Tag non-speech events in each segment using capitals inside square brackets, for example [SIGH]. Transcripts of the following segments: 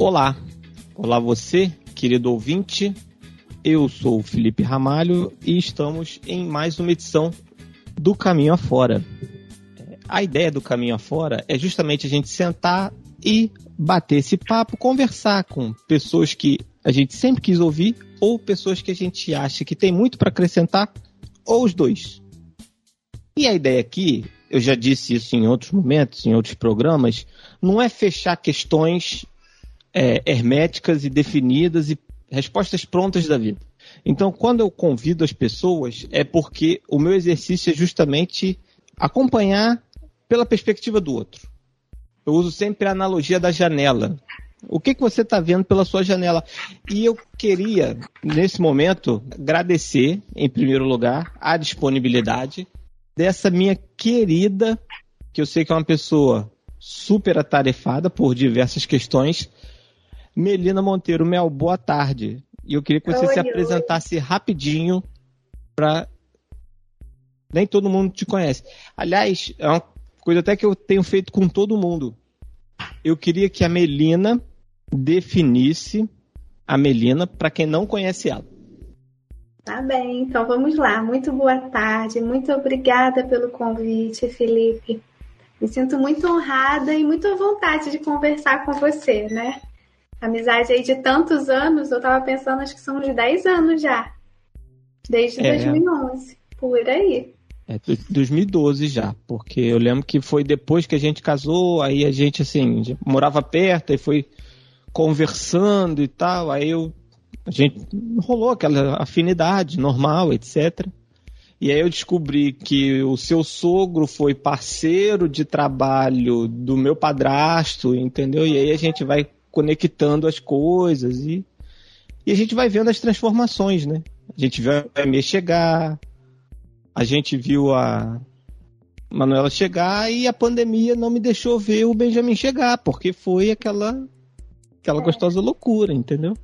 Olá, olá você, querido ouvinte. Eu sou o Felipe Ramalho e estamos em mais uma edição do Caminho Afora. A ideia do Caminho Afora é justamente a gente sentar e bater esse papo, conversar com pessoas que a gente sempre quis ouvir ou pessoas que a gente acha que tem muito para acrescentar, ou os dois. E a ideia aqui, eu já disse isso em outros momentos, em outros programas, não é fechar questões é, herméticas e definidas e respostas prontas da vida. Então, quando eu convido as pessoas, é porque o meu exercício é justamente acompanhar pela perspectiva do outro. Eu uso sempre a analogia da janela. O que, que você está vendo pela sua janela? E eu queria, nesse momento, agradecer, em primeiro lugar, a disponibilidade dessa minha querida, que eu sei que é uma pessoa super atarefada por diversas questões, Melina Monteiro. Mel, boa tarde. E eu queria que você oi, se apresentasse oi. rapidinho para nem todo mundo te conhece. Aliás, é uma coisa até que eu tenho feito com todo mundo. Eu queria que a Melina definisse a Melina para quem não conhece ela. Tá bem, então vamos lá. Muito boa tarde, muito obrigada pelo convite, Felipe. Me sinto muito honrada e muito à vontade de conversar com você, né? Amizade aí de tantos anos, eu tava pensando, acho que são de 10 anos já. Desde é. 2011, por aí. É, 2012 já, porque eu lembro que foi depois que a gente casou, aí a gente, assim, morava perto, e foi conversando e tal, aí eu, a gente rolou aquela afinidade normal, etc. E aí eu descobri que o seu sogro foi parceiro de trabalho do meu padrasto, entendeu? E aí a gente vai conectando as coisas e, e a gente vai vendo as transformações, né? A gente viu a Amy chegar, a gente viu a Manuela chegar e a pandemia não me deixou ver o Benjamin chegar, porque foi aquela aquela gostosa loucura, entendeu?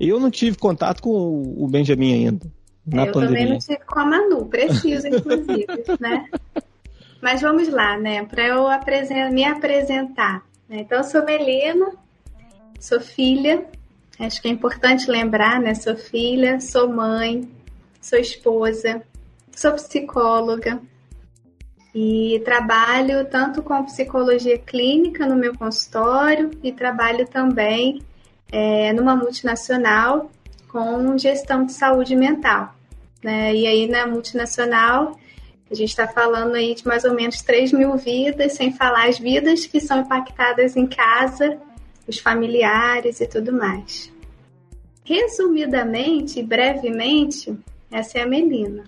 Eu não tive contato com o Benjamin ainda. Na eu pandemia. também não tive com a Manu, preciso, inclusive, [LAUGHS] né? Mas vamos lá, né? Para eu me apresentar. Né? Então, eu sou Melina, sou filha, acho que é importante lembrar, né? Sou filha, sou mãe, sou esposa, sou psicóloga e trabalho tanto com psicologia clínica no meu consultório e trabalho também é, numa multinacional com gestão de saúde mental. Né? E aí na multinacional a gente está falando aí de mais ou menos 3 mil vidas, sem falar as vidas que são impactadas em casa os familiares e tudo mais. Resumidamente, brevemente, essa é a Melina.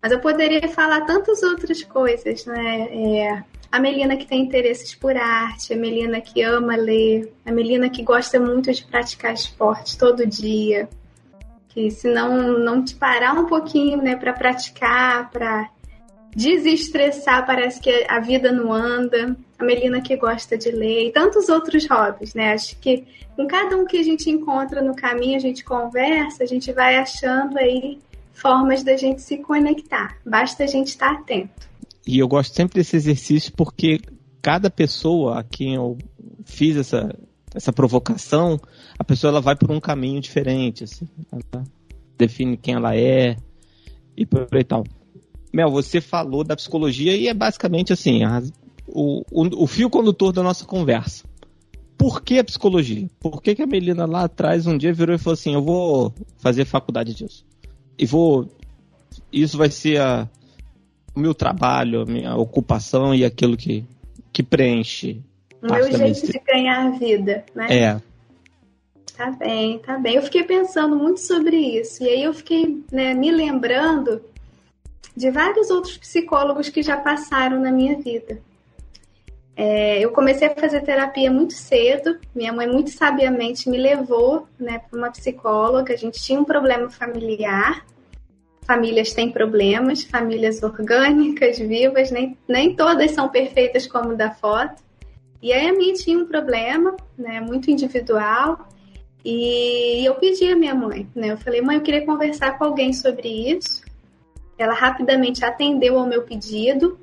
Mas eu poderia falar tantas outras coisas, né? É, a Melina que tem interesses por arte, a Melina que ama ler, a Melina que gosta muito de praticar esporte todo dia, que se não, não te parar um pouquinho, né, para praticar, para desestressar, parece que a vida não anda. A Melina que gosta de ler e tantos outros hobbies, né? Acho que com cada um que a gente encontra no caminho, a gente conversa, a gente vai achando aí formas da gente se conectar. Basta a gente estar atento. E eu gosto sempre desse exercício porque cada pessoa a quem eu fiz essa, essa provocação, a pessoa ela vai por um caminho diferente, assim, ela define quem ela é e por aí tal. Mel, você falou da psicologia e é basicamente assim, a, o, o, o, fio condutor da nossa conversa. Por que a psicologia? Por que, que a Melina lá atrás um dia virou e falou assim, eu vou fazer faculdade disso? E vou... Isso vai ser a, o meu trabalho, a minha ocupação e aquilo que, que preenche. O meu jeito de ganhar vida, né? É. Tá bem, tá bem. Eu fiquei pensando muito sobre isso. E aí eu fiquei né, me lembrando de vários outros psicólogos que já passaram na minha vida. É, eu comecei a fazer terapia muito cedo. Minha mãe muito sabiamente me levou né, para uma psicóloga. A gente tinha um problema familiar. Famílias têm problemas, famílias orgânicas, vivas, nem, nem todas são perfeitas como da foto. E aí a minha tinha um problema, né, muito individual. E eu pedi a minha mãe, né? Eu falei, mãe, eu queria conversar com alguém sobre isso. Ela rapidamente atendeu ao meu pedido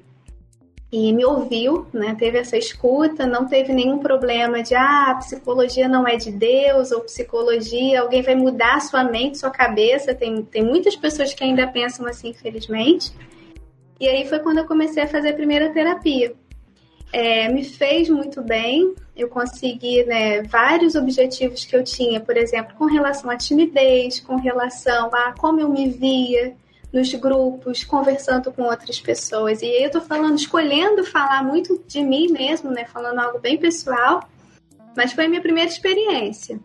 e me ouviu, né? Teve essa escuta, não teve nenhum problema de ah, psicologia não é de Deus ou psicologia, alguém vai mudar sua mente, sua cabeça. Tem, tem muitas pessoas que ainda pensam assim, infelizmente. E aí foi quando eu comecei a fazer a primeira terapia. É, me fez muito bem, eu consegui né, vários objetivos que eu tinha, por exemplo, com relação à timidez, com relação a como eu me via, nos grupos, conversando com outras pessoas. E eu tô falando, escolhendo falar muito de mim mesmo, né? Falando algo bem pessoal, mas foi a minha primeira experiência.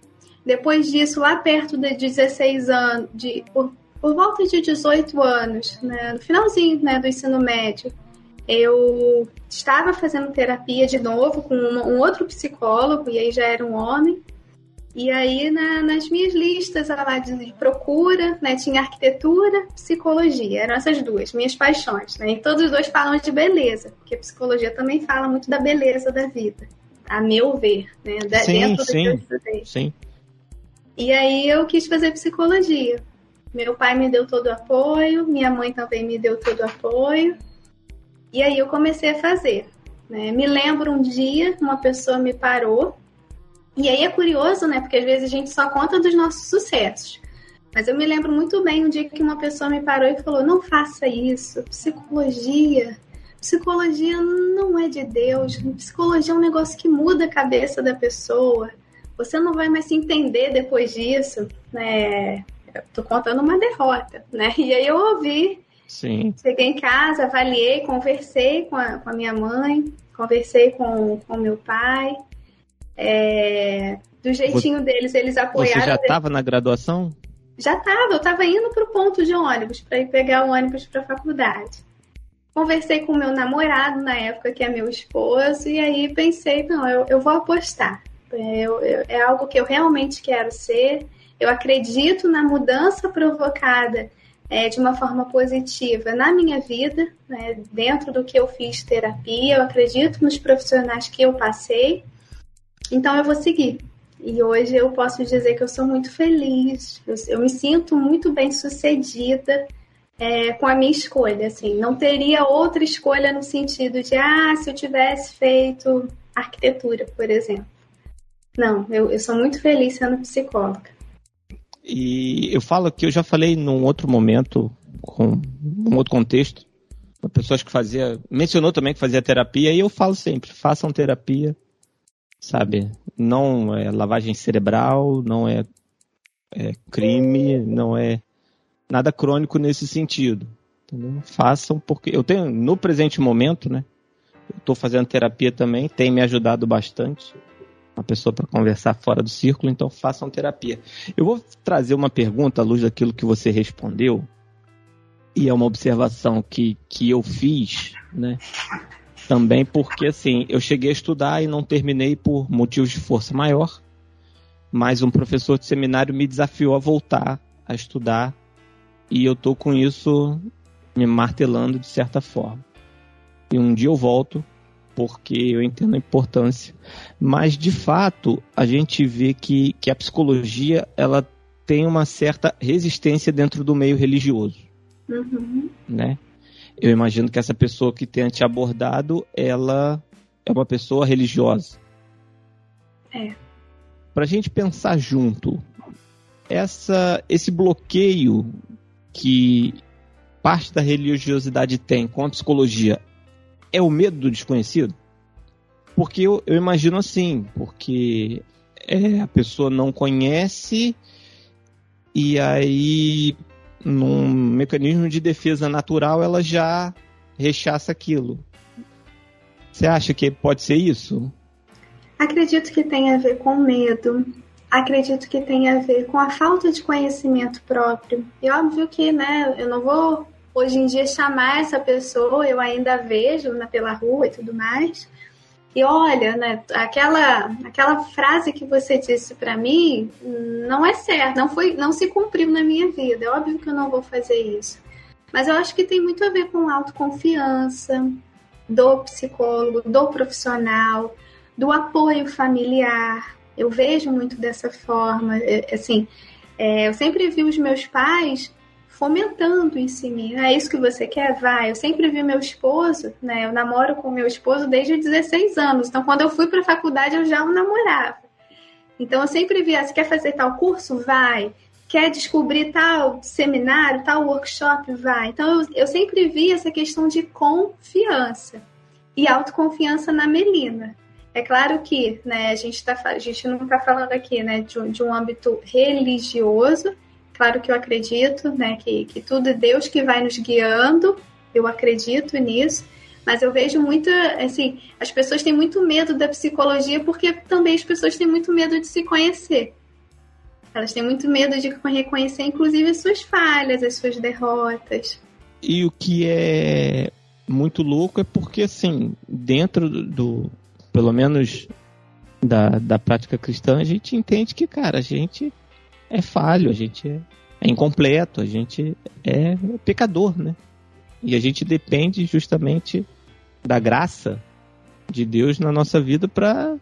Depois disso, lá perto de 16 anos, de, por, por volta de 18 anos, né, no finalzinho né, do ensino médio, eu estava fazendo terapia de novo com um outro psicólogo, e aí já era um homem. E aí, na, nas minhas listas lá de procura, né, tinha arquitetura, psicologia. Eram essas duas, minhas paixões. Né? E todos os dois falam de beleza, porque psicologia também fala muito da beleza da vida, a meu ver, né? sim, dentro sim, eu Sim. E aí eu quis fazer psicologia. Meu pai me deu todo o apoio, minha mãe também me deu todo o apoio. E aí eu comecei a fazer. Né? Me lembro um dia, uma pessoa me parou e aí é curioso, né? Porque às vezes a gente só conta dos nossos sucessos. Mas eu me lembro muito bem um dia que uma pessoa me parou e falou: não faça isso, psicologia. Psicologia não é de Deus. Psicologia é um negócio que muda a cabeça da pessoa. Você não vai mais se entender depois disso. Né? Eu tô contando uma derrota, né? E aí eu ouvi. Sim. Cheguei em casa, avaliei, conversei com a, com a minha mãe, conversei com o meu pai. É, do jeitinho deles, eles apoiaram. Você já estava na graduação? Já estava, eu estava indo para o ponto de ônibus para ir pegar o ônibus para a faculdade. Conversei com meu namorado na época, que é meu esposo, e aí pensei, não, eu, eu vou apostar. Eu, eu, é algo que eu realmente quero ser. Eu acredito na mudança provocada é, de uma forma positiva na minha vida, né, dentro do que eu fiz terapia. Eu acredito nos profissionais que eu passei então eu vou seguir. E hoje eu posso dizer que eu sou muito feliz, eu, eu me sinto muito bem sucedida é, com a minha escolha. Assim, não teria outra escolha no sentido de, ah, se eu tivesse feito arquitetura, por exemplo. Não, eu, eu sou muito feliz sendo psicóloga. E eu falo que eu já falei num outro momento, com um outro contexto, pessoas que fazia, mencionou também que fazia terapia, e eu falo sempre, façam terapia, sabe? Não é lavagem cerebral, não é, é crime, não é nada crônico nesse sentido. Entendeu? Façam porque eu tenho no presente momento, né? Estou fazendo terapia também, tem me ajudado bastante. Uma pessoa para conversar fora do círculo, então façam terapia. Eu vou trazer uma pergunta à luz daquilo que você respondeu, e é uma observação que, que eu fiz, né? Também porque assim, eu cheguei a estudar e não terminei por motivos de força maior, mas um professor de seminário me desafiou a voltar a estudar e eu tô com isso me martelando de certa forma. E um dia eu volto porque eu entendo a importância, mas de fato a gente vê que, que a psicologia ela tem uma certa resistência dentro do meio religioso, uhum. né? Eu imagino que essa pessoa que tenha te abordado, ela é uma pessoa religiosa. É. Pra gente pensar junto, essa, esse bloqueio que parte da religiosidade tem com a psicologia é o medo do desconhecido? Porque eu, eu imagino assim, porque é, a pessoa não conhece e aí num mecanismo de defesa natural, ela já rechaça aquilo. Você acha que pode ser isso? Acredito que tem a ver com medo. Acredito que tem a ver com a falta de conhecimento próprio. E óbvio que, né, eu não vou hoje em dia chamar essa pessoa, eu ainda vejo né, pela rua e tudo mais, e olha, né, aquela, aquela frase que você disse para mim não é certa, não foi, não se cumpriu na minha vida. É óbvio que eu não vou fazer isso. Mas eu acho que tem muito a ver com autoconfiança do psicólogo, do profissional, do apoio familiar. Eu vejo muito dessa forma. Assim, é, eu sempre vi os meus pais fomentando isso em mim. É isso que você quer? Vai. Eu sempre vi meu esposo, né? Eu namoro com meu esposo desde os 16 anos. Então, quando eu fui para a faculdade, eu já o namorava. Então, eu sempre via, você quer fazer tal curso? Vai. Quer descobrir tal seminário, tal workshop? Vai. Então, eu, eu sempre vi essa questão de confiança e autoconfiança na Melina. É claro que né, a, gente tá, a gente não está falando aqui né, de, de um âmbito religioso, Claro que eu acredito, né, que, que tudo é Deus que vai nos guiando, eu acredito nisso, mas eu vejo muita, assim, as pessoas têm muito medo da psicologia porque também as pessoas têm muito medo de se conhecer. Elas têm muito medo de reconhecer, inclusive, as suas falhas, as suas derrotas. E o que é muito louco é porque, assim, dentro do, do pelo menos da, da prática cristã, a gente entende que, cara, a gente é falho, a gente é, é incompleto, a gente é pecador, né? E a gente depende justamente da graça de Deus na nossa vida para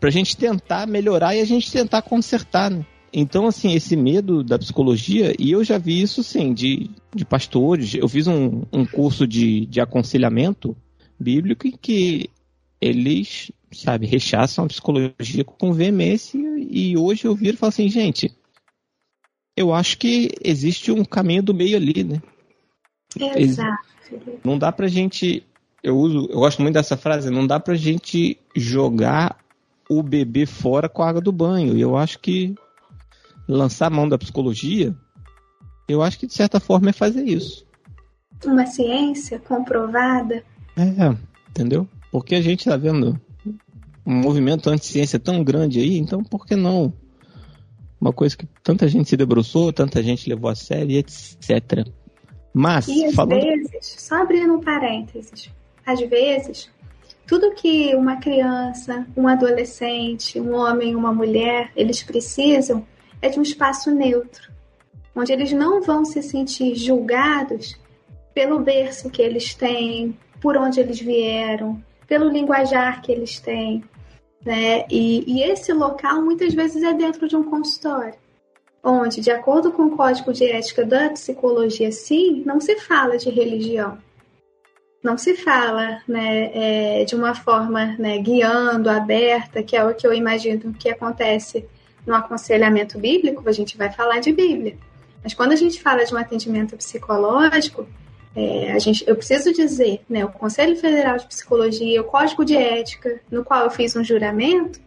a gente tentar melhorar e a gente tentar consertar, né? Então, assim, esse medo da psicologia, e eu já vi isso, sim, de, de pastores. Eu fiz um, um curso de, de aconselhamento bíblico em que eles, sabe, rechaçam a psicologia com veemência. E hoje eu viro e falo assim, gente, eu acho que existe um caminho do meio ali, né? Exato. Não dá pra gente. Eu uso, eu gosto muito dessa frase, não dá pra gente jogar o bebê fora com a água do banho. E eu acho que lançar a mão da psicologia, eu acho que de certa forma é fazer isso. Uma ciência comprovada. É, entendeu? Porque a gente tá vendo um movimento anti-ciência tão grande aí, então por que não uma coisa que tanta gente se debruçou, tanta gente levou a sério, etc. Mas, e às falando... vezes, só abrindo um parênteses, às vezes, tudo que uma criança, um adolescente, um homem, uma mulher, eles precisam é de um espaço neutro, onde eles não vão se sentir julgados pelo berço que eles têm, por onde eles vieram, pelo linguajar que eles têm, né? E, e esse local muitas vezes é dentro de um consultório, onde, de acordo com o código de ética da psicologia, sim, não se fala de religião. Não se fala né, é, de uma forma né, guiando, aberta, que é o que eu imagino que acontece no aconselhamento bíblico, a gente vai falar de Bíblia. Mas quando a gente fala de um atendimento psicológico, é, a gente, eu preciso dizer, né, o Conselho Federal de Psicologia, o Código de Ética, no qual eu fiz um juramento,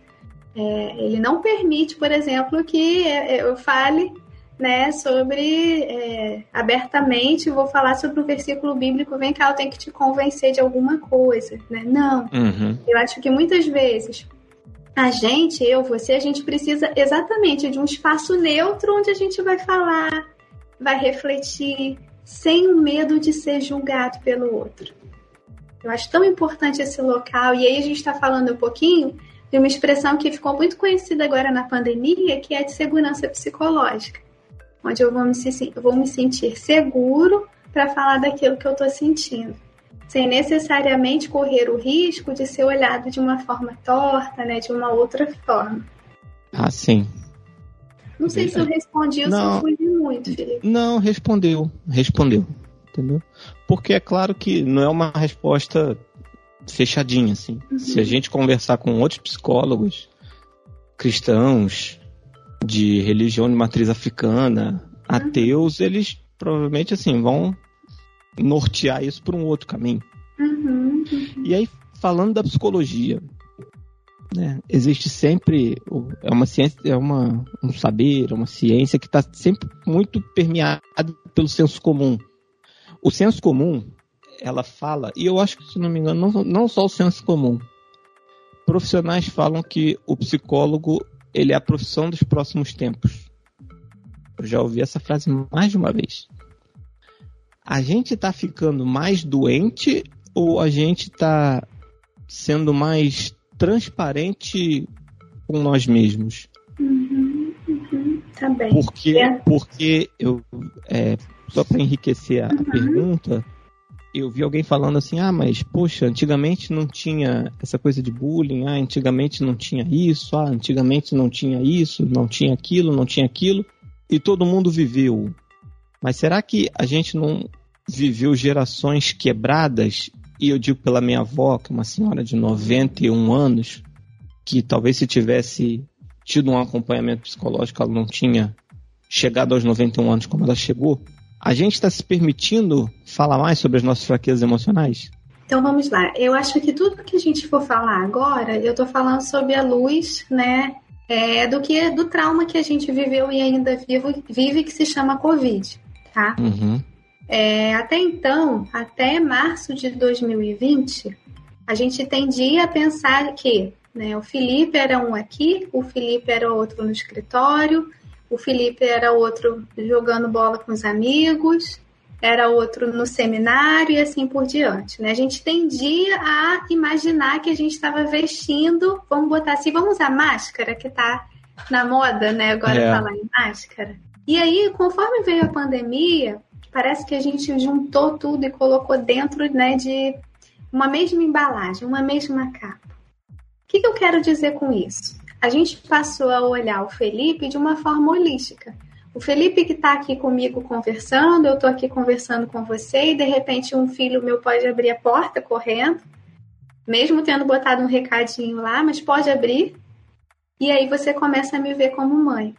é, ele não permite, por exemplo, que é, é, eu fale né, sobre é, abertamente, vou falar sobre um versículo bíblico, vem cá, eu tenho que te convencer de alguma coisa, né? Não. Uhum. Eu acho que muitas vezes a gente, eu, você, a gente precisa exatamente de um espaço neutro onde a gente vai falar, vai refletir, sem medo de ser julgado pelo outro. Eu acho tão importante esse local, e aí a gente está falando um pouquinho de uma expressão que ficou muito conhecida agora na pandemia, que é de segurança psicológica, onde eu vou me, vou me sentir seguro para falar daquilo que eu estou sentindo, sem necessariamente correr o risco de ser olhado de uma forma torta, né, de uma outra forma. Ah, sim. Não sei se eu respondi ou não, se eu fui muito, Felipe. Não, respondeu. Respondeu. Entendeu? Porque é claro que não é uma resposta fechadinha, assim. Uhum. Se a gente conversar com outros psicólogos cristãos, de religião de matriz africana, uhum. ateus, eles provavelmente, assim, vão nortear isso por um outro caminho. Uhum. E aí, falando da psicologia, né? Existe sempre é uma ciência, é uma, um saber, é uma ciência que está sempre muito permeada pelo senso comum. O senso comum, ela fala, e eu acho que se não me engano, não, não só o senso comum. Profissionais falam que o psicólogo ele é a profissão dos próximos tempos. Eu já ouvi essa frase mais de uma vez. A gente está ficando mais doente ou a gente está sendo mais transparente com nós mesmos. Uhum, uhum, tá bem. Porque, é. porque eu, é, só para enriquecer a, uhum. pergunta, eu vi alguém falando assim: ah, mas poxa, antigamente não tinha essa coisa de bullying, ah, antigamente não tinha isso, ah, antigamente não tinha isso, não tinha aquilo, não tinha aquilo, e todo mundo viveu Mas será que a gente não viveu gerações quebradas? E eu digo pela minha avó, que é uma senhora de 91 anos, que talvez se tivesse tido um acompanhamento psicológico, ela não tinha chegado aos 91 anos como ela chegou. A gente está se permitindo falar mais sobre as nossas fraquezas emocionais? Então vamos lá. Eu acho que tudo que a gente for falar agora, eu estou falando sobre a luz, né? É, do que do trauma que a gente viveu e ainda vive, vive que se chama Covid, tá? Uhum. É, até então, até março de 2020, a gente tendia a pensar que né, o Felipe era um aqui, o Felipe era outro no escritório, o Felipe era outro jogando bola com os amigos, era outro no seminário e assim por diante. Né? A gente tendia a imaginar que a gente estava vestindo, vamos botar assim, vamos usar máscara, que está na moda, né? Agora é. falar em máscara. E aí, conforme veio a pandemia, parece que a gente juntou tudo e colocou dentro né, de uma mesma embalagem, uma mesma capa. O que, que eu quero dizer com isso? A gente passou a olhar o Felipe de uma forma holística. O Felipe que está aqui comigo conversando, eu estou aqui conversando com você e de repente um filho meu pode abrir a porta correndo, mesmo tendo botado um recadinho lá, mas pode abrir. E aí você começa a me ver como mãe.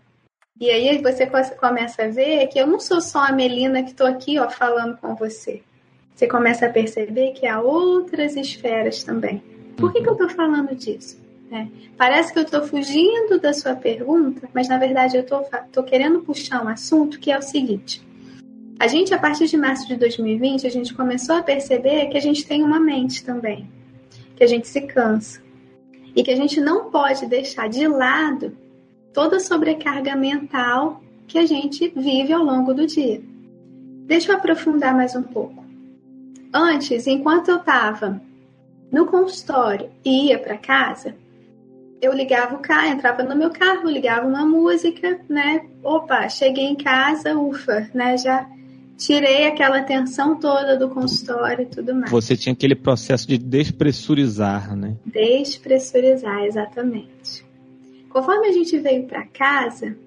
E aí você começa a ver que eu não sou só a Melina que estou aqui ó, falando com você. Você começa a perceber que há outras esferas também. Por que, que eu estou falando disso? É. Parece que eu estou fugindo da sua pergunta, mas na verdade eu estou querendo puxar um assunto que é o seguinte. A gente, a partir de março de 2020, a gente começou a perceber que a gente tem uma mente também, que a gente se cansa e que a gente não pode deixar de lado toda a sobrecarga mental que a gente vive ao longo do dia. Deixa eu aprofundar mais um pouco. Antes, enquanto eu estava no consultório e ia para casa, eu ligava o carro, entrava no meu carro, ligava uma música, né? Opa, cheguei em casa, ufa, né? Já tirei aquela tensão toda do consultório e tudo mais. Você tinha aquele processo de despressurizar, né? Despressurizar, exatamente. Conforme a gente veio para casa,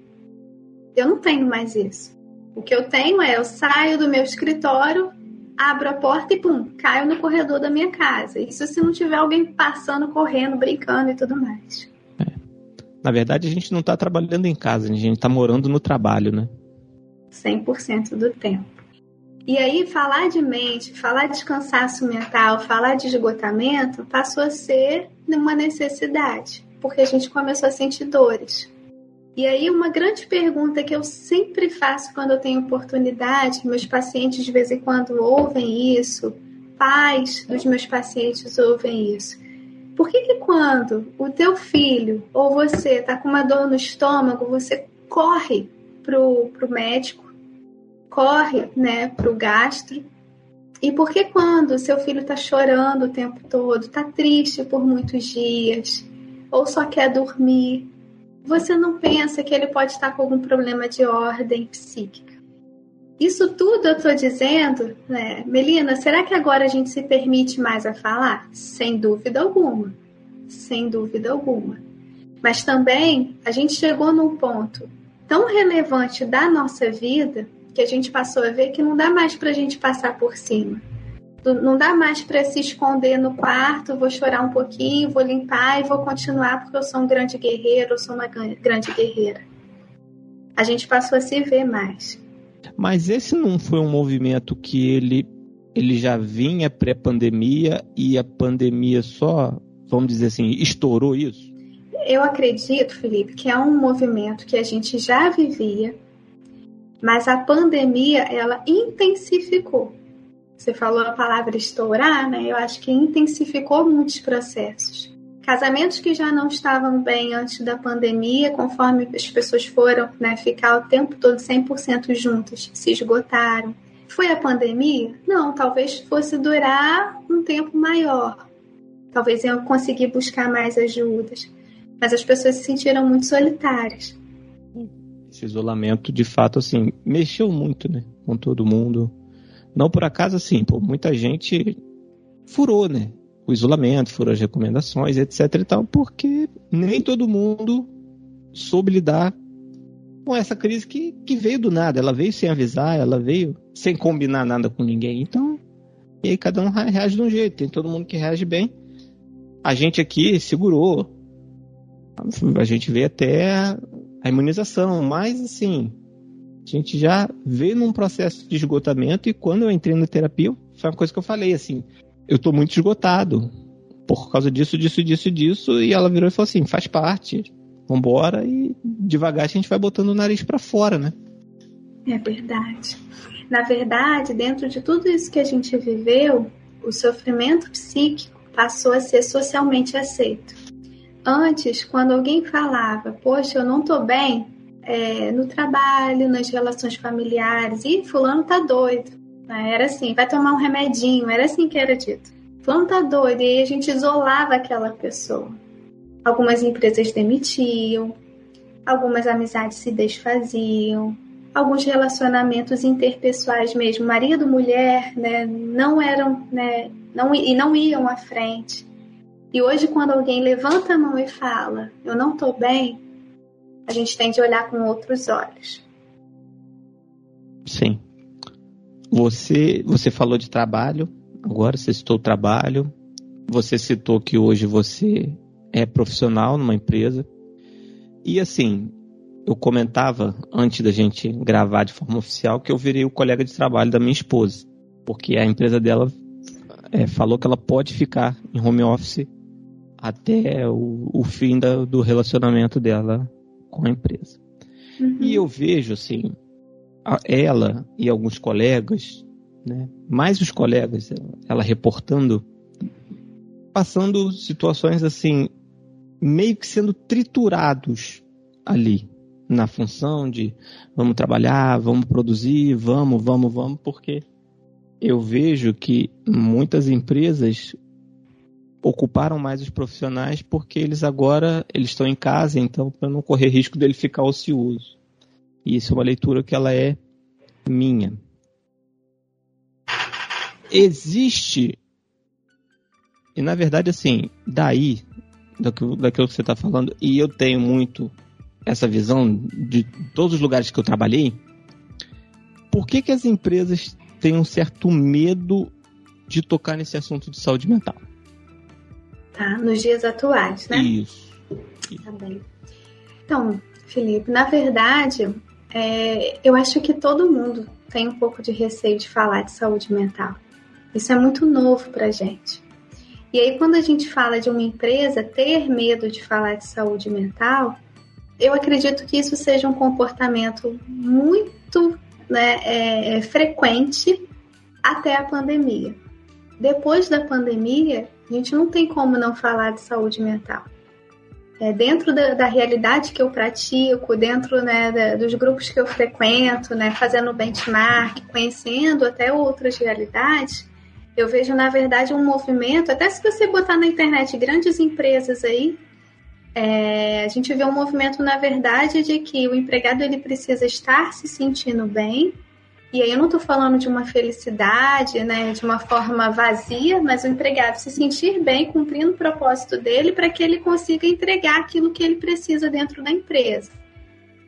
eu não tenho mais isso. O que eu tenho é eu saio do meu escritório, abro a porta e pum, caio no corredor da minha casa. Isso se não tiver alguém passando, correndo, brincando e tudo mais. É. Na verdade, a gente não está trabalhando em casa, a gente está morando no trabalho, né? 100% do tempo. E aí, falar de mente, falar de cansaço mental, falar de esgotamento passou a ser uma necessidade, porque a gente começou a sentir dores. E aí, uma grande pergunta que eu sempre faço quando eu tenho oportunidade, meus pacientes de vez em quando ouvem isso, pais dos meus pacientes ouvem isso. Por que, que quando o teu filho ou você está com uma dor no estômago, você corre pro, pro médico, corre né, pro gastro, e por que quando seu filho está chorando o tempo todo, está triste por muitos dias, ou só quer dormir, você não pensa que ele pode estar com algum problema de ordem psíquica. Isso tudo eu estou dizendo, né? Melina, será que agora a gente se permite mais a falar? Sem dúvida alguma. Sem dúvida alguma. Mas também a gente chegou num ponto tão relevante da nossa vida que a gente passou a ver que não dá mais para a gente passar por cima. Não dá mais para se esconder no quarto, vou chorar um pouquinho, vou limpar e vou continuar porque eu sou um grande guerreiro, eu sou uma grande guerreira. A gente passou a se ver mais. Mas esse não foi um movimento que ele, ele já vinha pré-pandemia e a pandemia só, vamos dizer assim, estourou isso? Eu acredito, Felipe, que é um movimento que a gente já vivia, mas a pandemia ela intensificou. Você falou a palavra estourar, né? Eu acho que intensificou muitos processos. Casamentos que já não estavam bem antes da pandemia, conforme as pessoas foram né, ficar o tempo todo 100% juntas, se esgotaram. Foi a pandemia? Não, talvez fosse durar um tempo maior. Talvez eu conseguir buscar mais ajudas. Mas as pessoas se sentiram muito solitárias. Esse isolamento, de fato, assim, mexeu muito, né? Com todo mundo não por acaso, assim, pô, muita gente furou, né? O isolamento, furou as recomendações, etc e tal, porque nem todo mundo soube lidar com essa crise que, que veio do nada. Ela veio sem avisar, ela veio sem combinar nada com ninguém. Então, e aí cada um reage de um jeito. Tem todo mundo que reage bem. A gente aqui segurou. A gente veio até a imunização, mas assim, a gente já veio num processo de esgotamento e quando eu entrei na terapia, foi uma coisa que eu falei assim, eu tô muito esgotado por causa disso, disso, disso, disso, e ela virou e falou assim, faz parte, vambora e devagar a gente vai botando o nariz para fora, né? É verdade. Na verdade, dentro de tudo isso que a gente viveu, o sofrimento psíquico passou a ser socialmente aceito. Antes, quando alguém falava, poxa, eu não tô bem é, no trabalho, nas relações familiares, e fulano tá doido. Né? Era assim, vai tomar um remedinho, era assim que era dito. Fulano tá doido, e aí a gente isolava aquela pessoa. Algumas empresas demitiam, algumas amizades se desfaziam, alguns relacionamentos interpessoais mesmo, marido mulher, né, não eram, né, não e não iam à frente. E hoje quando alguém levanta a mão e fala, eu não estou bem, a gente tem de olhar com outros olhos. Sim. Você, você falou de trabalho, agora você citou o trabalho. Você citou que hoje você é profissional numa empresa. E assim, eu comentava antes da gente gravar de forma oficial que eu virei o colega de trabalho da minha esposa, porque a empresa dela é, falou que ela pode ficar em home office até o, o fim da, do relacionamento dela com a empresa. Uhum. E eu vejo assim, ela e alguns colegas, né, mais os colegas, ela reportando, passando situações assim meio que sendo triturados ali na função de vamos trabalhar, vamos produzir, vamos, vamos, vamos, porque eu vejo que muitas empresas ocuparam mais os profissionais porque eles agora eles estão em casa, então para não correr risco dele ficar ocioso. E isso é uma leitura que ela é minha. Existe e na verdade assim, daí daquilo, daquilo que você está falando, e eu tenho muito essa visão de todos os lugares que eu trabalhei, por que, que as empresas têm um certo medo de tocar nesse assunto de saúde mental? Tá, nos dias atuais, né? Isso. Tá bem. Então, Felipe, na verdade, é, eu acho que todo mundo tem um pouco de receio de falar de saúde mental. Isso é muito novo pra gente. E aí, quando a gente fala de uma empresa ter medo de falar de saúde mental, eu acredito que isso seja um comportamento muito né, é, é, frequente até a pandemia. Depois da pandemia, a gente não tem como não falar de saúde mental. É, dentro da, da, realidade que eu pratico, dentro né, da, dos grupos que eu frequento, né, fazendo benchmark, conhecendo até outras realidades, eu vejo, na verdade, um movimento, até se você botar na internet grandes empresas aí, é, a gente vê um movimento, na verdade, de que o empregado ele precisa estar se sentindo bem. E aí eu não estou falando de uma felicidade, né, de uma forma vazia, mas o empregado se sentir bem cumprindo o propósito dele para que ele consiga entregar aquilo que ele precisa dentro da empresa.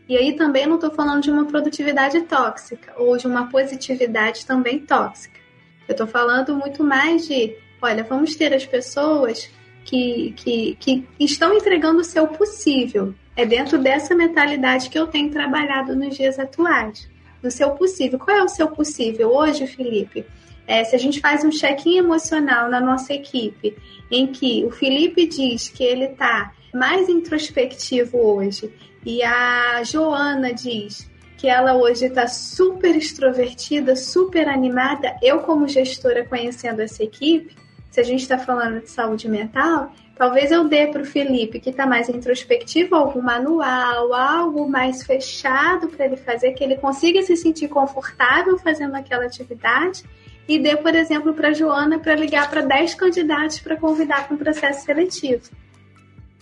E aí também não estou falando de uma produtividade tóxica ou de uma positividade também tóxica. Eu estou falando muito mais de, olha, vamos ter as pessoas que, que, que estão entregando o seu possível. É dentro dessa mentalidade que eu tenho trabalhado nos dias atuais. No seu possível. Qual é o seu possível hoje, Felipe? É, se a gente faz um check-in emocional na nossa equipe, em que o Felipe diz que ele está mais introspectivo hoje e a Joana diz que ela hoje está super extrovertida, super animada. Eu, como gestora, conhecendo essa equipe, se a gente está falando de saúde mental, talvez eu dê para o Felipe, que está mais introspectivo, algum manual, algo mais fechado para ele fazer, que ele consiga se sentir confortável fazendo aquela atividade. E dê, por exemplo, para a Joana para ligar para 10 candidatos para convidar para um processo seletivo.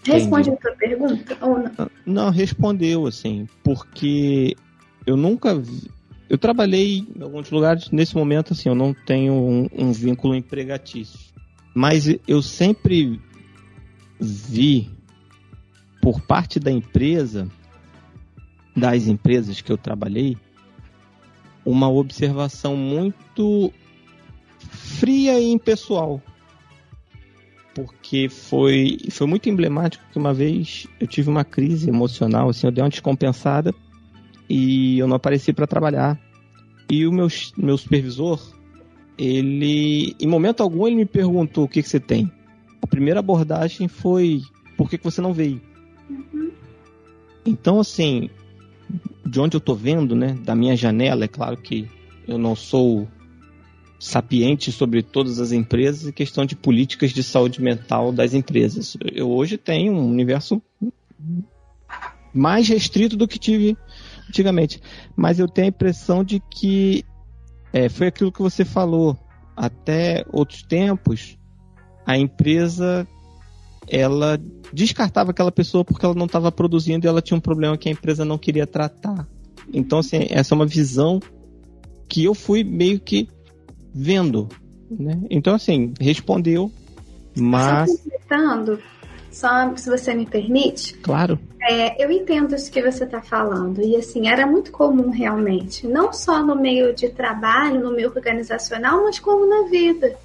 Responde Entendi. a tua pergunta ou não? Não, respondeu, assim, porque eu nunca vi, eu trabalhei em alguns lugares, nesse momento, assim, eu não tenho um, um vínculo empregatício. Mas eu sempre vi, por parte da empresa, das empresas que eu trabalhei uma observação muito fria e impessoal. Porque foi, foi muito emblemático que uma vez eu tive uma crise emocional, assim, eu dei uma descompensada e eu não apareci para trabalhar. E o meu, meu supervisor, ele, em momento algum, ele me perguntou o que, que você tem. A primeira abordagem foi: por que, que você não veio? Uhum. Então, assim, de onde eu tô vendo, né, da minha janela, é claro que eu não sou sapiente sobre todas as empresas e questão de políticas de saúde mental das empresas. Eu hoje tenho um universo mais restrito do que tive antigamente, mas eu tenho a impressão de que é, foi aquilo que você falou. Até outros tempos, a empresa ela descartava aquela pessoa porque ela não estava produzindo e ela tinha um problema que a empresa não queria tratar. Então, assim, essa é uma visão que eu fui meio que vendo, né? Então, assim, respondeu, mas... Só só se você me permite. Claro. É, eu entendo isso que você está falando. E assim, era muito comum realmente. Não só no meio de trabalho, no meio organizacional, mas como na vida.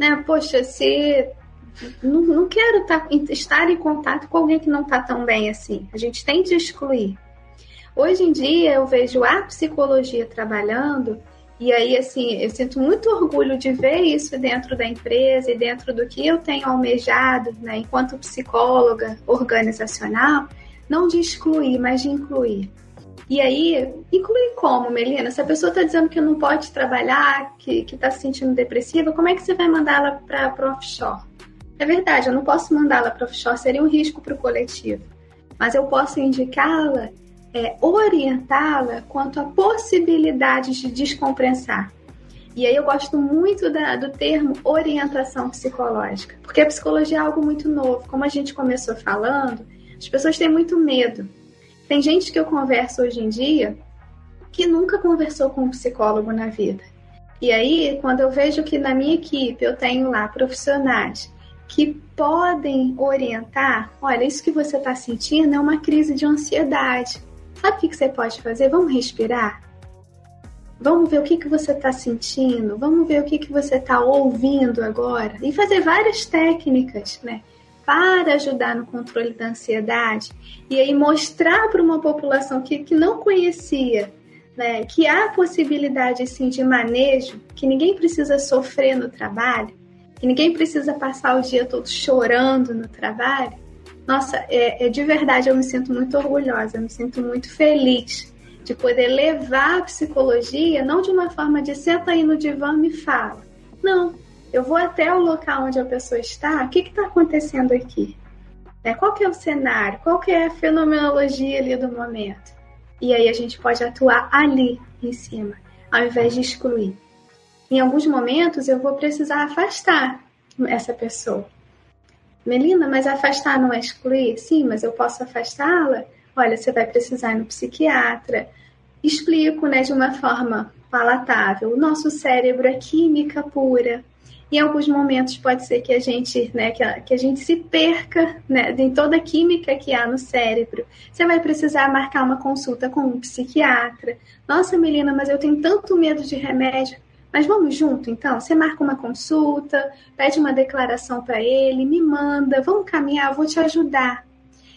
Né? Poxa, se não, não quero tá, estar em contato com alguém que não está tão bem assim. A gente tem de excluir. Hoje em dia eu vejo a psicologia trabalhando e aí, assim, eu sinto muito orgulho de ver isso dentro da empresa e dentro do que eu tenho almejado, né, enquanto psicóloga organizacional, não de excluir, mas de incluir. E aí, incluir como, Melina? Se a pessoa está dizendo que não pode trabalhar, que está se sentindo depressiva, como é que você vai mandá-la para offshore? É verdade, eu não posso mandá-la para offshore, seria um risco para o coletivo. Mas eu posso indicá-la é, orientá-la quanto a possibilidades de descompensar. E aí eu gosto muito da, do termo orientação psicológica, porque a psicologia é algo muito novo. Como a gente começou falando, as pessoas têm muito medo. Tem gente que eu converso hoje em dia que nunca conversou com um psicólogo na vida. E aí, quando eu vejo que na minha equipe eu tenho lá profissionais que podem orientar, olha, isso que você está sentindo é uma crise de ansiedade. Sabe o que, você pode fazer? Vamos respirar? Vamos ver o que, que você está sentindo, vamos ver o que, que você está ouvindo agora e fazer várias técnicas, né? Para ajudar no controle da ansiedade e aí mostrar para uma população que, que não conhecia né, que há possibilidade sim de manejo, que ninguém precisa sofrer no trabalho, que ninguém precisa passar o dia todo chorando no trabalho, nossa, é, é, de verdade eu me sinto muito orgulhosa, eu me sinto muito feliz de poder levar a psicologia, não de uma forma de senta aí no divã e me fala. Não, eu vou até o local onde a pessoa está, o que está acontecendo aqui? Né? Qual que é o cenário? Qual que é a fenomenologia ali do momento? E aí a gente pode atuar ali em cima, ao invés de excluir. Em alguns momentos eu vou precisar afastar essa pessoa. Melina, mas afastar não é excluir? Sim, mas eu posso afastá-la? Olha, você vai precisar ir no psiquiatra. Explico, né, de uma forma palatável. O nosso cérebro é química pura. Em alguns momentos pode ser que a gente, né, que a, que a gente se perca, né, em toda a química que há no cérebro. Você vai precisar marcar uma consulta com um psiquiatra. Nossa, Melina, mas eu tenho tanto medo de remédio. Mas vamos junto, então? Você marca uma consulta, pede uma declaração para ele, me manda, vamos caminhar, vou te ajudar.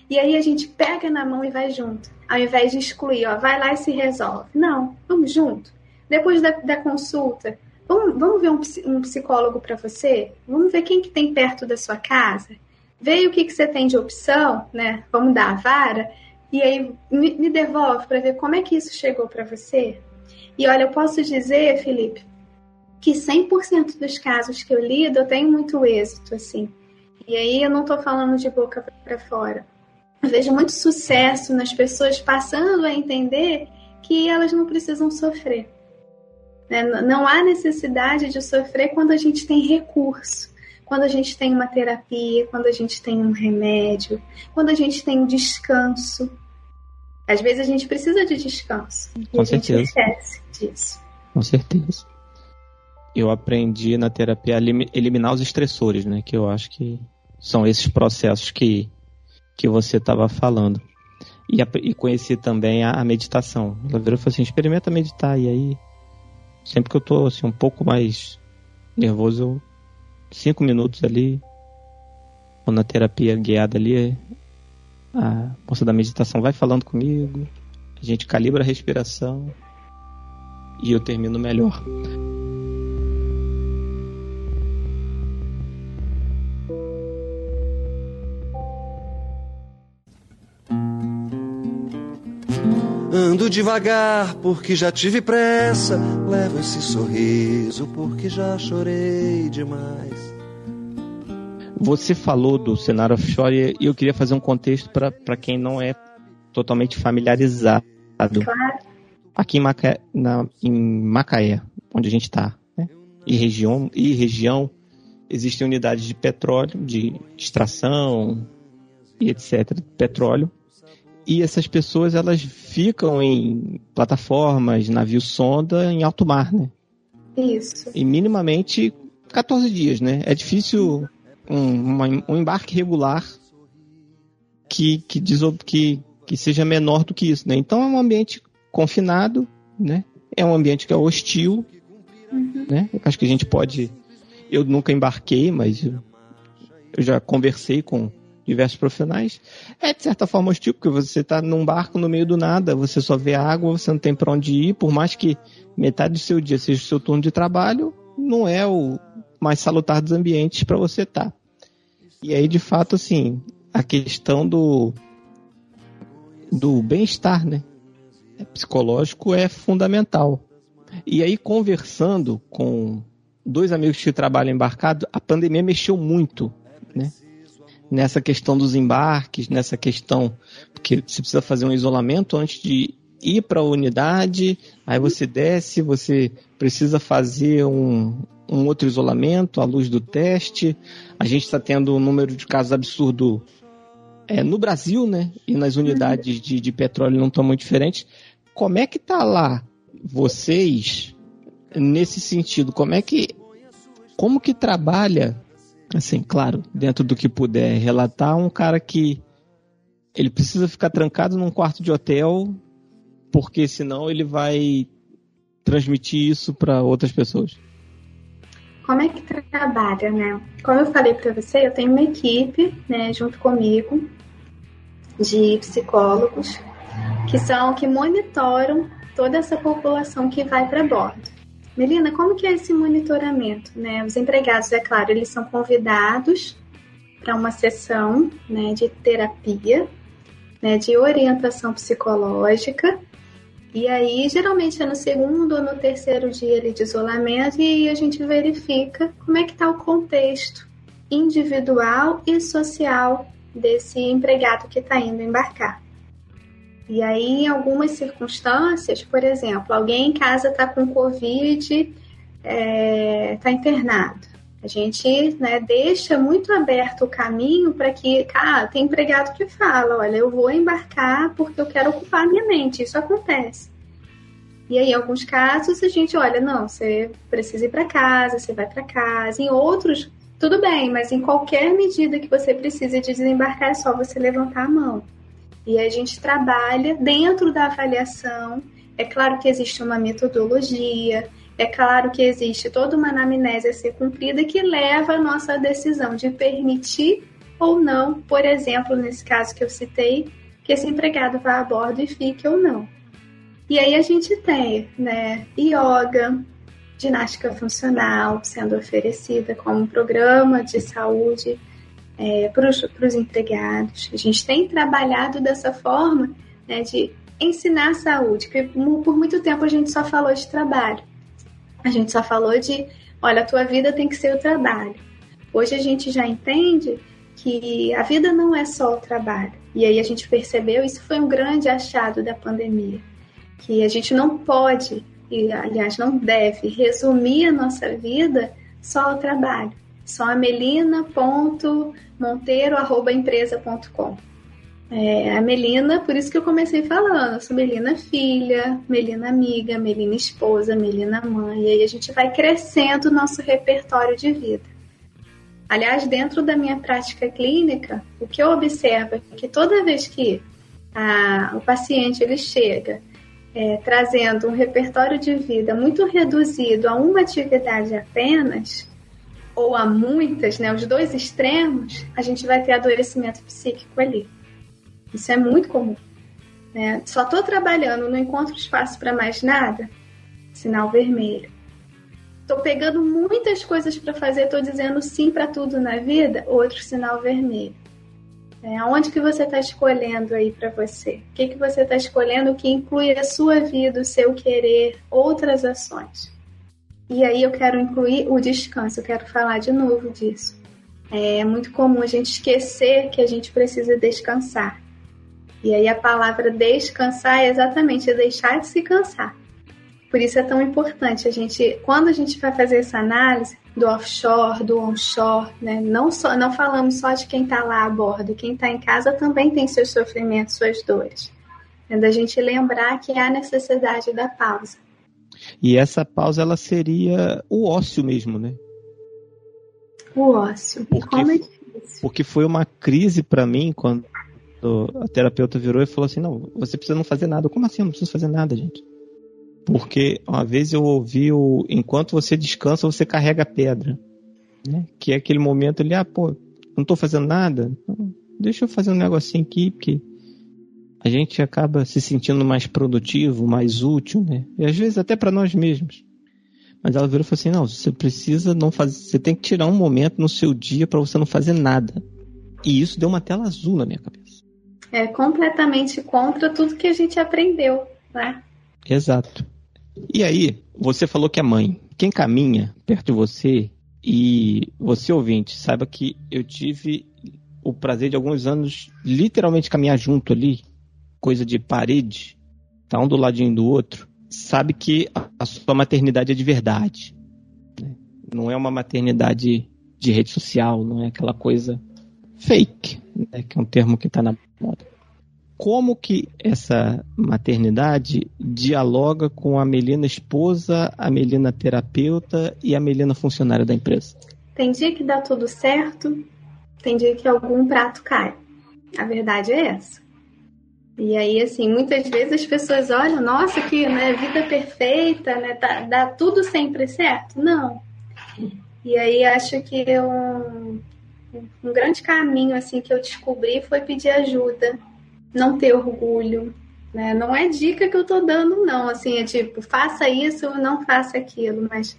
E aí a gente pega na mão e vai junto, ao invés de excluir, ó, vai lá e se resolve. Não, vamos junto. Depois da, da consulta, vamos, vamos ver um, um psicólogo para você? Vamos ver quem que tem perto da sua casa? Vê o que, que você tem de opção, né? Vamos dar a vara. E aí me, me devolve para ver como é que isso chegou para você. E olha, eu posso dizer, Felipe, que 100% dos casos que eu lido eu tenho muito êxito, assim. E aí eu não estou falando de boca para fora. Eu vejo muito sucesso nas pessoas passando a entender que elas não precisam sofrer. Né? Não há necessidade de sofrer quando a gente tem recurso, quando a gente tem uma terapia, quando a gente tem um remédio, quando a gente tem um descanso. Às vezes a gente precisa de descanso. Com e certeza. a gente esquece disso. Com certeza eu aprendi na terapia a eliminar os estressores, né? Que eu acho que são esses processos que, que você estava falando. e, e conheci também a, a, meditação. Ela virou e falou assim: experimenta meditar. E aí, sempre que eu tô assim, um pouco mais nervoso, eu, cinco minutos ali, ou na terapia guiada ali, a moça da meditação vai falando comigo, a gente calibra a respiração e eu termino melhor. Ando devagar porque já tive pressa. Levo esse sorriso porque já chorei demais. Você falou do cenário offshore e eu queria fazer um contexto para quem não é totalmente familiarizado. Claro. Aqui em Macaé, na, em Macaé onde a gente está, né? e, região, e região, existem unidades de petróleo, de extração e etc. Petróleo e essas pessoas elas ficam em plataformas, navios sonda em alto mar, né? Isso. E minimamente 14 dias, né? É difícil um, um embarque regular que, que, que, que seja menor do que isso, né? Então é um ambiente confinado, né? É um ambiente que é hostil, uhum. né? Eu acho que a gente pode... Eu nunca embarquei, mas eu já conversei com diversos profissionais, é de certa forma hostil, porque você está num barco no meio do nada, você só vê água, você não tem para onde ir, por mais que metade do seu dia seja o seu turno de trabalho, não é o mais salutar dos ambientes para você estar. Tá. E aí, de fato, assim, a questão do, do bem-estar, né? Psicológico é fundamental. E aí, conversando com dois amigos que trabalham embarcado, a pandemia mexeu muito, né? Nessa questão dos embarques, nessa questão porque você precisa fazer um isolamento antes de ir para a unidade, aí você desce, você precisa fazer um, um outro isolamento à luz do teste. A gente está tendo um número de casos absurdo é, no Brasil, né? E nas unidades de, de petróleo não estão muito diferentes. Como é que tá lá vocês nesse sentido? Como é que como que trabalha assim, claro, dentro do que puder relatar, um cara que ele precisa ficar trancado num quarto de hotel, porque senão ele vai transmitir isso para outras pessoas. Como é que trabalha, né? Como eu falei para você, eu tenho uma equipe, né, junto comigo, de psicólogos que são que monitoram toda essa população que vai para bordo. Melina, como que é esse monitoramento? Né? Os empregados, é claro, eles são convidados para uma sessão né, de terapia, né, de orientação psicológica, e aí geralmente é no segundo ou no terceiro dia de isolamento e a gente verifica como é que está o contexto individual e social desse empregado que está indo embarcar. E aí, em algumas circunstâncias, por exemplo, alguém em casa está com Covid, está é, tá internado. A gente né, deixa muito aberto o caminho para que, cara, tem empregado que fala, olha, eu vou embarcar porque eu quero ocupar minha mente. Isso acontece. E aí, em alguns casos, a gente olha, não, você precisa ir para casa, você vai para casa. Em outros, tudo bem, mas em qualquer medida que você precise de desembarcar, é só você levantar a mão. E a gente trabalha dentro da avaliação. É claro que existe uma metodologia, é claro que existe toda uma anamnese a ser cumprida que leva a nossa decisão de permitir ou não, por exemplo, nesse caso que eu citei, que esse empregado vá a bordo e fique ou não. E aí a gente tem, né, yoga, ginástica funcional sendo oferecida como programa de saúde é, para os empregados. A gente tem trabalhado dessa forma né, de ensinar a saúde, porque por muito tempo a gente só falou de trabalho. A gente só falou de, olha, a tua vida tem que ser o trabalho. Hoje a gente já entende que a vida não é só o trabalho. E aí a gente percebeu, isso foi um grande achado da pandemia, que a gente não pode, e aliás não deve, resumir a nossa vida só ao trabalho só a melina.monteiro.empresa.com. É, a Melina, por isso que eu comecei falando, eu sou Melina filha, Melina amiga, Melina esposa, Melina mãe, e aí a gente vai crescendo o nosso repertório de vida. Aliás, dentro da minha prática clínica, o que eu observo é que toda vez que a, o paciente ele chega é, trazendo um repertório de vida muito reduzido a uma atividade apenas, ou a muitas, né, os dois extremos, a gente vai ter adoecimento psíquico ali. Isso é muito comum. Né? Só estou trabalhando, não encontro espaço para mais nada, sinal vermelho. Estou pegando muitas coisas para fazer, estou dizendo sim para tudo na vida, outro sinal vermelho. É, aonde que você está escolhendo aí para você? O que, que você está escolhendo que inclui a sua vida, o seu querer, outras ações? E aí eu quero incluir o descanso, eu quero falar de novo disso. É muito comum a gente esquecer que a gente precisa descansar. E aí a palavra descansar é exatamente deixar de se cansar. Por isso é tão importante a gente, quando a gente vai fazer essa análise do offshore, do onshore, né? Não só, não falamos só de quem está lá a bordo, quem está em casa também tem seus sofrimentos, suas dores. É da gente lembrar que há necessidade da pausa. E essa pausa ela seria o ócio mesmo, né? O ócio. Porque, Como é difícil. Porque foi uma crise para mim quando a terapeuta virou e falou assim: não, você precisa não fazer nada. Como assim? Eu não preciso fazer nada, gente. Porque uma vez eu ouvi o enquanto você descansa, você carrega a pedra. Né? Que é aquele momento ali, ah, pô, não tô fazendo nada. Então, deixa eu fazer um negocinho aqui, porque a gente acaba se sentindo mais produtivo, mais útil, né? E às vezes até para nós mesmos. Mas ela virou e falou assim: não, você precisa não fazer. Você tem que tirar um momento no seu dia para você não fazer nada. E isso deu uma tela azul na minha cabeça. É completamente contra tudo que a gente aprendeu, né? Exato. E aí, você falou que é mãe. Quem caminha perto de você e você ouvinte, saiba que eu tive o prazer de alguns anos literalmente caminhar junto ali, coisa de parede, tá um do ladinho do outro, sabe que a sua maternidade é de verdade. Né? Não é uma maternidade de rede social, não é aquela coisa fake, né? que é um termo que está na moda como que essa maternidade dialoga com a Melina esposa, a Melina terapeuta e a Melina funcionária da empresa? Tem dia que dá tudo certo, tem dia que algum prato cai. A verdade é essa. E aí, assim, muitas vezes as pessoas olham, nossa, que né, vida perfeita, né? Dá, dá tudo sempre certo. Não. E aí acho que um, um grande caminho assim que eu descobri foi pedir ajuda não ter orgulho. Né? Não é dica que eu tô dando, não. Assim, é tipo, faça isso, não faça aquilo, mas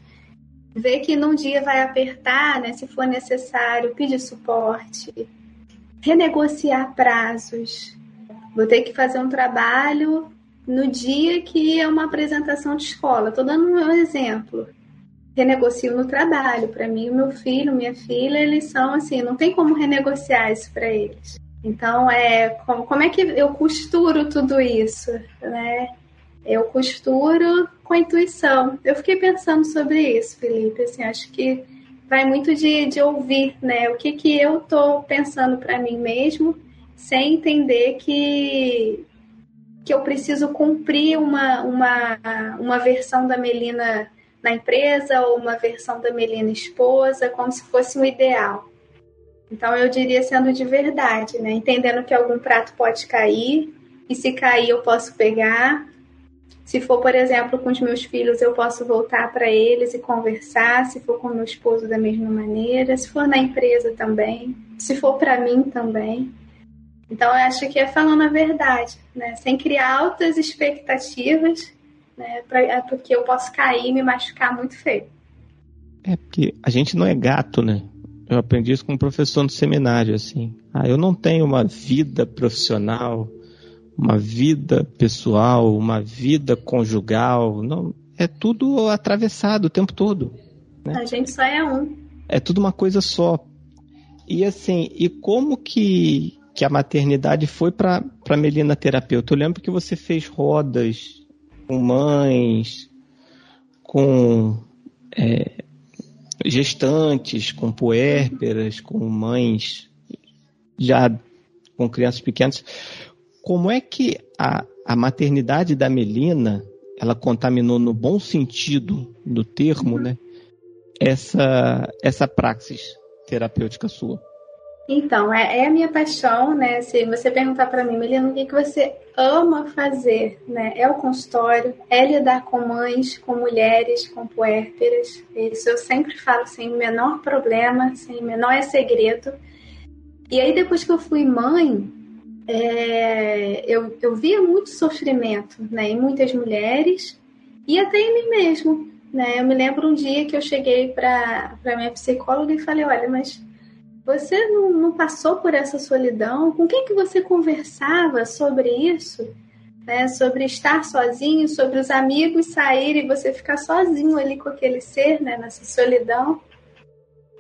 ver que num dia vai apertar, né? Se for necessário, pedir suporte, renegociar prazos. Vou ter que fazer um trabalho no dia que é uma apresentação de escola. Estou dando um exemplo. Renegocio no trabalho. Para mim, meu filho, minha filha, eles são assim, não tem como renegociar isso para eles. Então, é, como, como é que eu costuro tudo isso? Né? Eu costuro com intuição. Eu fiquei pensando sobre isso, Felipe. Assim, acho que vai muito de, de ouvir, né? O que, que eu tô pensando para mim mesmo, sem entender que, que eu preciso cumprir uma, uma, uma versão da Melina na empresa ou uma versão da Melina esposa, como se fosse um ideal. Então eu diria sendo de verdade, né? Entendendo que algum prato pode cair e se cair eu posso pegar. Se for, por exemplo, com os meus filhos, eu posso voltar para eles e conversar. Se for com meu esposo, da mesma maneira. Se for na empresa também. Se for para mim também. Então, eu acho que é falando a verdade, né? Sem criar altas expectativas, né? Pra, é porque eu posso cair e me machucar muito feio. É porque a gente não é gato, né? Eu aprendi isso com um professor no seminário, assim. Ah, eu não tenho uma vida profissional, uma vida pessoal, uma vida conjugal. Não, é tudo atravessado o tempo todo. Né? A gente só é um. É tudo uma coisa só. E assim, e como que, que a maternidade foi para Melina terapeuta? Eu lembro que você fez rodas com mães, com é, gestantes, com puérperas, com mães já com crianças pequenas. Como é que a, a maternidade da Melina ela contaminou no bom sentido do termo, né? Essa essa praxis terapêutica sua. Então, é, é, a minha paixão, né? Se você perguntar para mim, Melina, o que, que você ama fazer, né? É o consultório, é lidar com mães, com mulheres, com puérperas. Isso eu sempre falo sem o menor problema, sem o menor segredo. E aí, depois que eu fui mãe, é, eu, eu via muito sofrimento né, em muitas mulheres e até em mim mesmo. Né? Eu me lembro um dia que eu cheguei para minha psicóloga e falei: Olha, mas você não, não, passou por essa solidão? Com quem que você conversava sobre isso? Né? Sobre estar sozinho, sobre os amigos saírem e você ficar sozinho ali com aquele ser, né? nessa solidão.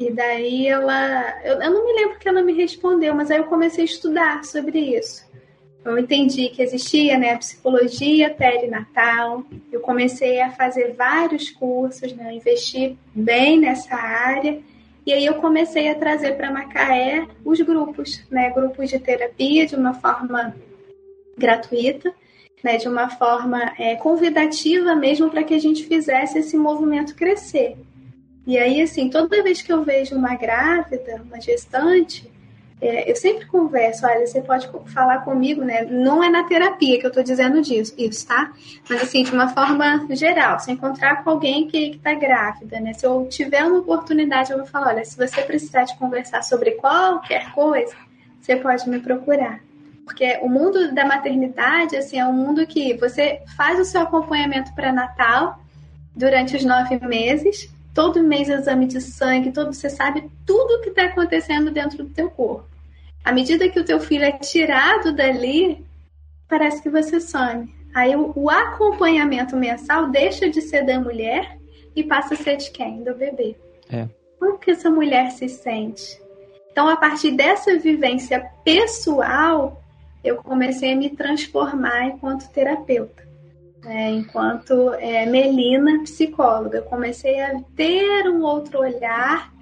E daí ela. Eu, eu não me lembro que ela me respondeu, mas aí eu comecei a estudar sobre isso. Eu entendi que existia né, a psicologia perinatal, eu comecei a fazer vários cursos, né, investi bem nessa área e aí eu comecei a trazer para Macaé os grupos, né, grupos de terapia de uma forma gratuita, né, de uma forma é, convidativa mesmo para que a gente fizesse esse movimento crescer. E aí, assim, toda vez que eu vejo uma grávida, uma gestante, é, eu sempre converso, olha, você pode falar comigo, né? Não é na terapia que eu estou dizendo disso, isso, tá? Mas assim, de uma forma geral, se encontrar com alguém que está grávida, né? Se eu tiver uma oportunidade, eu vou falar, olha, se você precisar de conversar sobre qualquer coisa, você pode me procurar. Porque o mundo da maternidade, assim, é um mundo que você faz o seu acompanhamento pré-natal durante os nove meses, todo mês exame de sangue, todo você sabe tudo o que está acontecendo dentro do teu corpo. À medida que o teu filho é tirado dali, parece que você some. Aí o, o acompanhamento mensal deixa de ser da mulher e passa a ser de quem? Do bebê. É. Como que essa mulher se sente? Então, a partir dessa vivência pessoal, eu comecei a me transformar enquanto terapeuta. É, enquanto é, Melina, psicóloga, eu comecei a ter um outro olhar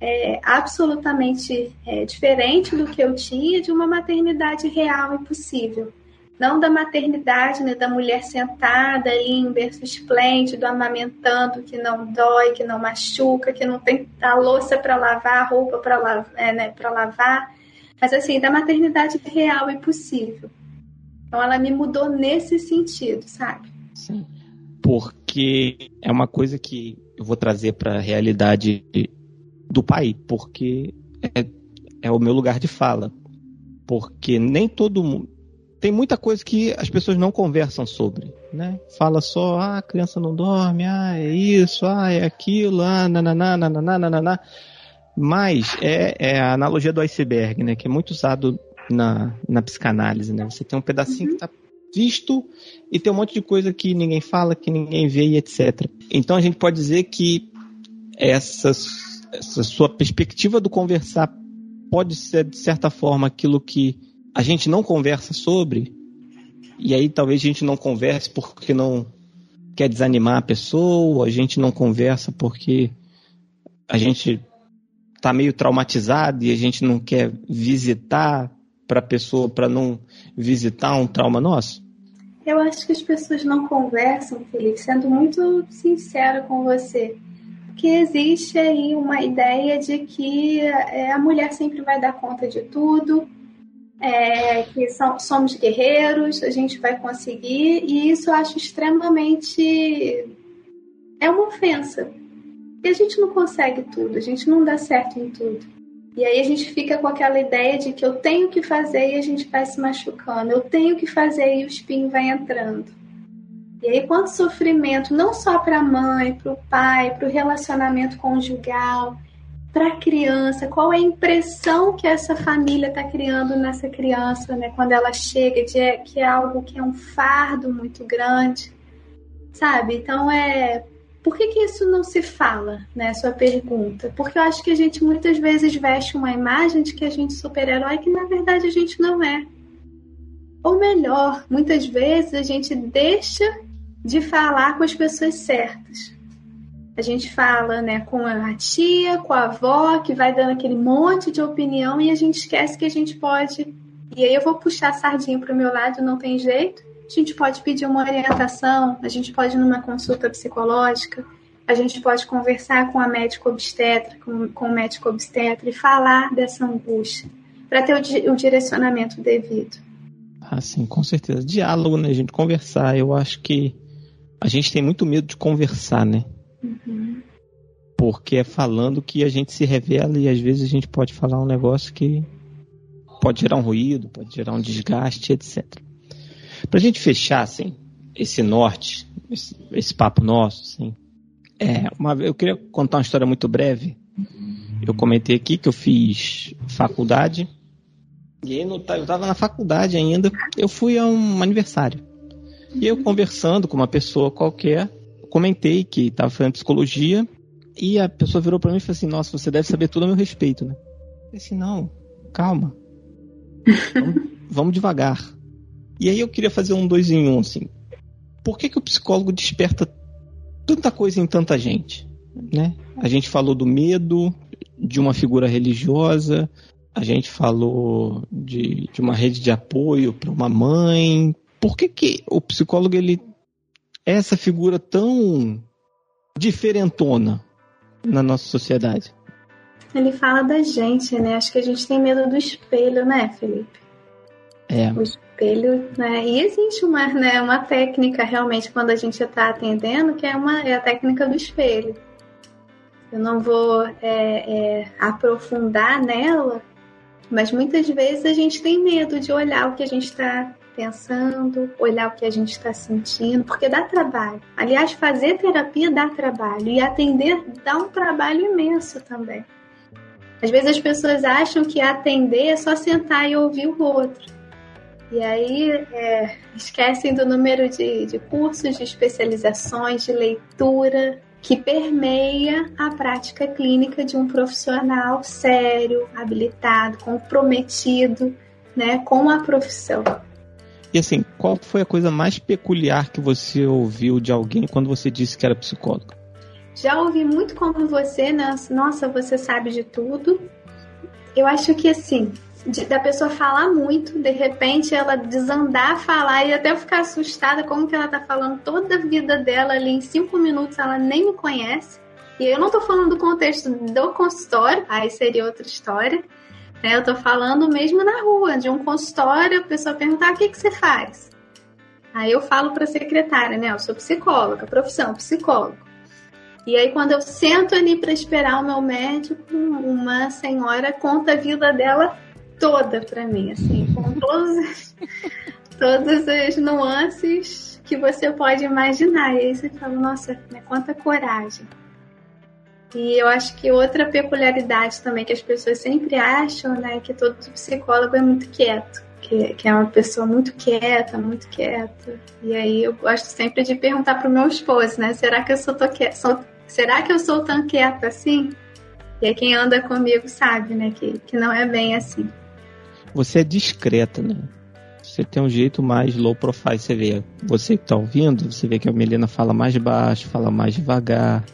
é, absolutamente é, diferente do que eu tinha de uma maternidade real e possível. Não da maternidade, né, da mulher sentada ali em berço esplêndido, amamentando, que não dói, que não machuca, que não tem a louça para lavar, roupa para lavar, é, né, lavar. Mas assim, da maternidade real e possível. Então ela me mudou nesse sentido, sabe? Sim. Porque é uma coisa que eu vou trazer para a realidade do pai, porque é, é o meu lugar de fala. Porque nem todo mundo. Tem muita coisa que as pessoas não conversam sobre, né? Fala só, ah, a criança não dorme, ah, é isso, ah, é aquilo, ah, nananá, nananá, nananá. Mas é, é a analogia do iceberg, né? Que é muito usado na, na psicanálise, né? Você tem um pedacinho uhum. que tá visto e tem um monte de coisa que ninguém fala, que ninguém vê e etc. Então a gente pode dizer que essas essa sua perspectiva do conversar pode ser, de certa forma, aquilo que a gente não conversa sobre, e aí talvez a gente não converse porque não quer desanimar a pessoa, a gente não conversa porque a gente está meio traumatizado e a gente não quer visitar para a pessoa para não visitar um trauma nosso? Eu acho que as pessoas não conversam, Felipe, sendo muito sincero com você que existe aí uma ideia de que é, a mulher sempre vai dar conta de tudo, é, que são, somos guerreiros, a gente vai conseguir, e isso eu acho extremamente. é uma ofensa. E a gente não consegue tudo, a gente não dá certo em tudo. E aí a gente fica com aquela ideia de que eu tenho que fazer e a gente vai se machucando, eu tenho que fazer e o espinho vai entrando. E aí, quanto sofrimento, não só para a mãe, para o pai, para o relacionamento conjugal, para a criança, qual é a impressão que essa família está criando nessa criança, né? Quando ela chega, de que é algo que é um fardo muito grande, sabe? Então, é. Por que, que isso não se fala, né? Sua pergunta. Porque eu acho que a gente muitas vezes veste uma imagem de que a gente é super-herói que na verdade a gente não é. Ou melhor, muitas vezes a gente deixa de falar com as pessoas certas. A gente fala né, com a tia, com a avó, que vai dando aquele monte de opinião e a gente esquece que a gente pode. E aí eu vou puxar a sardinha para o meu lado, não tem jeito. A gente pode pedir uma orientação, a gente pode ir numa consulta psicológica. a gente pode conversar com a médica obstetra, com, com o médico obstetra e falar dessa angústia, para ter o, o, direcionamento devido. Ah, sim, com certeza. Diálogo, né, gente? Conversar. Eu acho que a gente tem muito medo de conversar, né? Uhum. Porque é falando que a gente se revela e às vezes a gente pode falar um negócio que pode gerar um ruído, pode gerar um desgaste, etc. Pra gente fechar, assim, esse norte, esse, esse papo nosso, assim, é, uma, eu queria contar uma história muito breve. Eu comentei aqui que eu fiz faculdade. E aí, no, eu estava na faculdade ainda. Eu fui a um aniversário. E eu conversando com uma pessoa qualquer, comentei que estava fazendo psicologia. E a pessoa virou para mim e falou assim: Nossa, você deve saber tudo a meu respeito, né? Eu disse: Não, calma. Vamos, [LAUGHS] vamos devagar. E aí eu queria fazer um dois em um, assim. Por que, que o psicólogo desperta tanta coisa em tanta gente, né? A gente falou do medo de uma figura religiosa, a gente falou de, de uma rede de apoio para uma mãe. Por que, que o psicólogo ele é essa figura tão diferentona na nossa sociedade? Ele fala da gente, né? Acho que a gente tem medo do espelho, né, Felipe? É. O espelho, né? E existe uma, né, uma técnica realmente quando a gente está atendendo, que é, uma, é a técnica do espelho. Eu não vou é, é, aprofundar nela, mas muitas vezes a gente tem medo de olhar o que a gente está pensando, olhar o que a gente está sentindo, porque dá trabalho. Aliás, fazer terapia dá trabalho e atender dá um trabalho imenso também. Às vezes as pessoas acham que atender é só sentar e ouvir o outro. E aí é, esquecem do número de, de cursos, de especializações, de leitura que permeia a prática clínica de um profissional sério, habilitado, comprometido né, com a profissão. E assim, qual foi a coisa mais peculiar que você ouviu de alguém quando você disse que era psicólogo? Já ouvi muito como você, né? Nossa, você sabe de tudo. Eu acho que assim, de, da pessoa falar muito, de repente ela desandar a falar e até ficar assustada como que ela tá falando toda a vida dela ali em cinco minutos, ela nem me conhece. E eu não tô falando do contexto do consultório, aí seria outra história. Né? Eu tô falando mesmo na rua, de um consultório, a pessoa perguntar o que, que você faz. Aí eu falo para a secretária, né? Eu sou psicóloga, profissão, psicólogo. E aí, quando eu sento ali para esperar o meu médico, uma senhora conta a vida dela toda para mim, assim, com todas, todas as nuances que você pode imaginar. E aí você fala, nossa, né, quanta coragem. E eu acho que outra peculiaridade também que as pessoas sempre acham, né, que todo psicólogo é muito quieto, que, que é uma pessoa muito quieta, muito quieta. E aí eu gosto sempre de perguntar pro meu esposo, né, será que eu sou, sou será que eu sou tão quieta assim? E aí quem anda comigo sabe, né, que, que não é bem assim você é discreta, né? Você tem um jeito mais low profile, você vê. Você que tá ouvindo, você vê que a Melina fala mais baixo, fala mais devagar,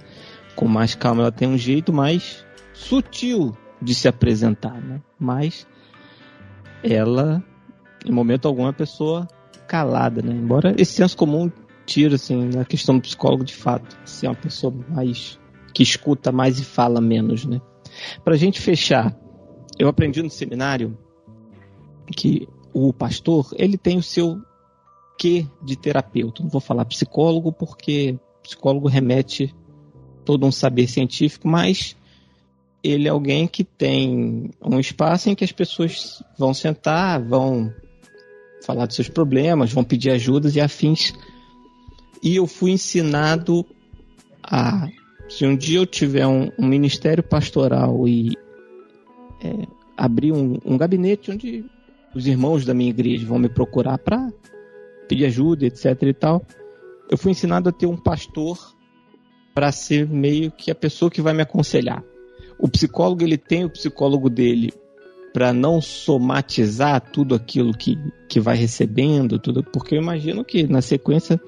com mais calma. Ela tem um jeito mais sutil de se apresentar, né? Mas ela, em momento algum, é pessoa calada, né? Embora esse senso comum tira, assim, na questão do psicólogo, de fato, ser uma pessoa mais que escuta mais e fala menos, né? Pra gente fechar, eu aprendi no seminário que o pastor ele tem o seu quê de terapeuta. Não vou falar psicólogo porque psicólogo remete todo um saber científico, mas ele é alguém que tem um espaço em que as pessoas vão sentar, vão falar dos seus problemas, vão pedir ajudas e afins. E eu fui ensinado a se um dia eu tiver um, um ministério pastoral e é, abrir um, um gabinete onde os irmãos da minha igreja vão me procurar para pedir ajuda, etc e tal. Eu fui ensinado a ter um pastor para ser meio que a pessoa que vai me aconselhar. O psicólogo ele tem o psicólogo dele para não somatizar tudo aquilo que, que vai recebendo, tudo, porque eu imagino que na sequência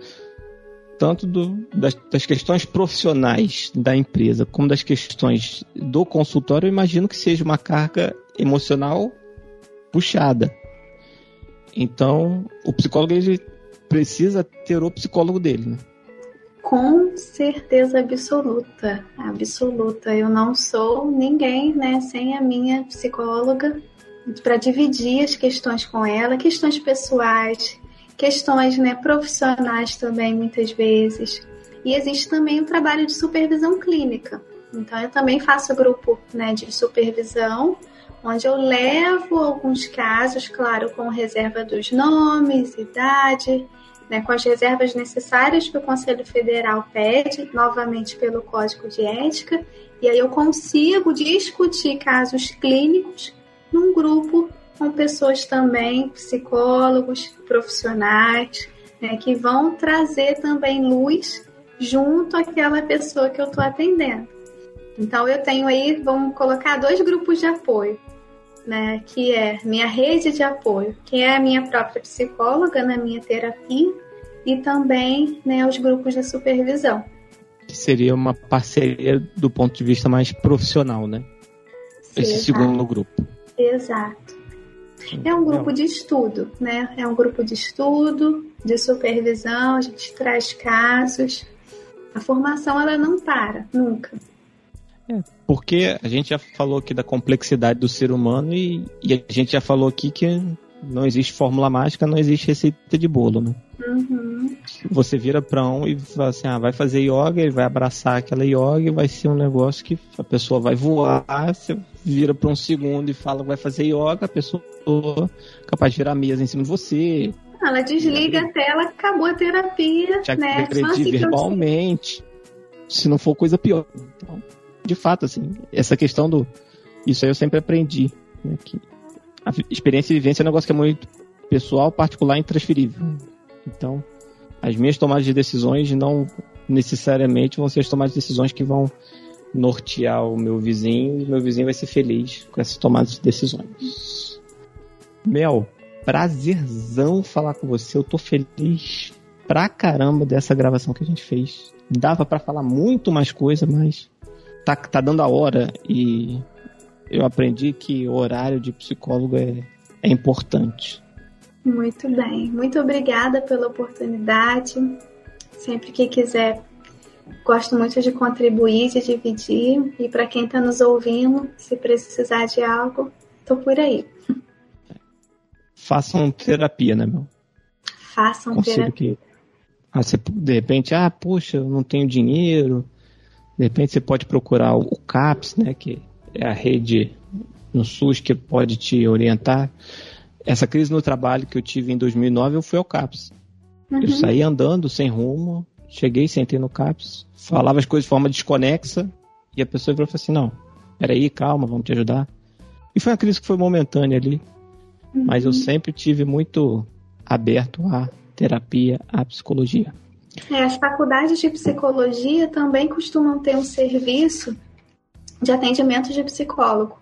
tanto do, das, das, questões profissionais da empresa como das questões do consultório, eu imagino que seja uma carga emocional puxada. Então, o psicólogo ele precisa ter o psicólogo dele, né? Com certeza absoluta, absoluta. Eu não sou ninguém, né, sem a minha psicóloga para dividir as questões com ela, questões pessoais, questões, né, profissionais também muitas vezes. E existe também o trabalho de supervisão clínica. Então eu também faço grupo, né, de supervisão, onde eu levo alguns casos, claro, com reserva dos nomes, idade, né, com as reservas necessárias que o Conselho Federal pede, novamente pelo Código de Ética, e aí eu consigo discutir casos clínicos num grupo com pessoas também, psicólogos, profissionais, né, que vão trazer também luz junto àquela pessoa que eu estou atendendo. Então eu tenho aí, vamos colocar dois grupos de apoio, né, que é minha rede de apoio, que é a minha própria psicóloga na minha terapia e também, né, os grupos de supervisão. Que seria uma parceria do ponto de vista mais profissional, né? Sim, Esse segundo grupo. Exato. É um grupo de estudo, né? É um grupo de estudo, de supervisão, a gente traz casos. A formação ela não para, nunca. É, porque a gente já falou aqui da complexidade do ser humano e, e, a gente já falou aqui que não existe fórmula mágica, não existe receita de bolo, né? Uhum. Você vira para um e fala assim, ah, vai fazer yoga, ele vai abraçar aquela yoga e vai ser um negócio que a pessoa vai voar, você vira para um segundo e fala vai fazer yoga, a pessoa é capaz de virar a mesa em cima de você. Ela desliga a tela, acabou a terapia, Já né? agredir assim verbalmente, se não for coisa pior. Então, de fato, assim, essa questão do... Isso aí eu sempre aprendi, né? Que a experiência e vivência é um negócio que é muito pessoal, particular e intransferível. Então, as minhas tomadas de decisões não necessariamente vão ser as tomadas de decisões que vão nortear o meu vizinho e meu vizinho vai ser feliz com essas tomadas de decisões. Mel, prazerzão falar com você. Eu tô feliz pra caramba dessa gravação que a gente fez. Dava para falar muito mais coisa, mas tá, tá dando a hora e eu aprendi que o horário de psicólogo é, é importante. Muito bem. Muito obrigada pela oportunidade. Sempre que quiser, gosto muito de contribuir, de dividir. E para quem está nos ouvindo, se precisar de algo, estou por aí. Façam terapia, né, meu? Façam Conselho terapia. Que, ah, você, de repente, ah, poxa, eu não tenho dinheiro. De repente você pode procurar o CAPS, né, que é a rede no SUS que pode te orientar. Essa crise no trabalho que eu tive em 2009, eu fui ao CAPS. Uhum. Eu saí andando sem rumo, cheguei, sentei no CAPS, falava as coisas de forma desconexa, e a pessoa falou assim: não, peraí, calma, vamos te ajudar. E foi uma crise que foi momentânea ali, uhum. mas eu sempre tive muito aberto à terapia, à psicologia. É, as faculdades de psicologia também costumam ter um serviço de atendimento de psicólogo.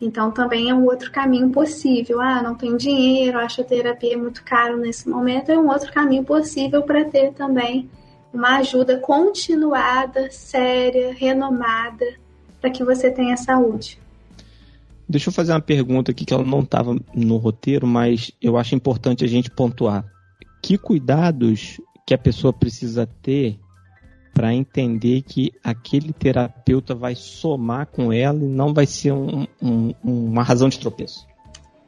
Então também é um outro caminho possível. Ah, não tenho dinheiro, acho a terapia muito caro nesse momento, é um outro caminho possível para ter também uma ajuda continuada, séria, renomada, para que você tenha saúde. Deixa eu fazer uma pergunta aqui que ela não estava no roteiro, mas eu acho importante a gente pontuar. Que cuidados que a pessoa precisa ter para entender que aquele terapeuta vai somar com ela e não vai ser um, um, uma razão de tropeço?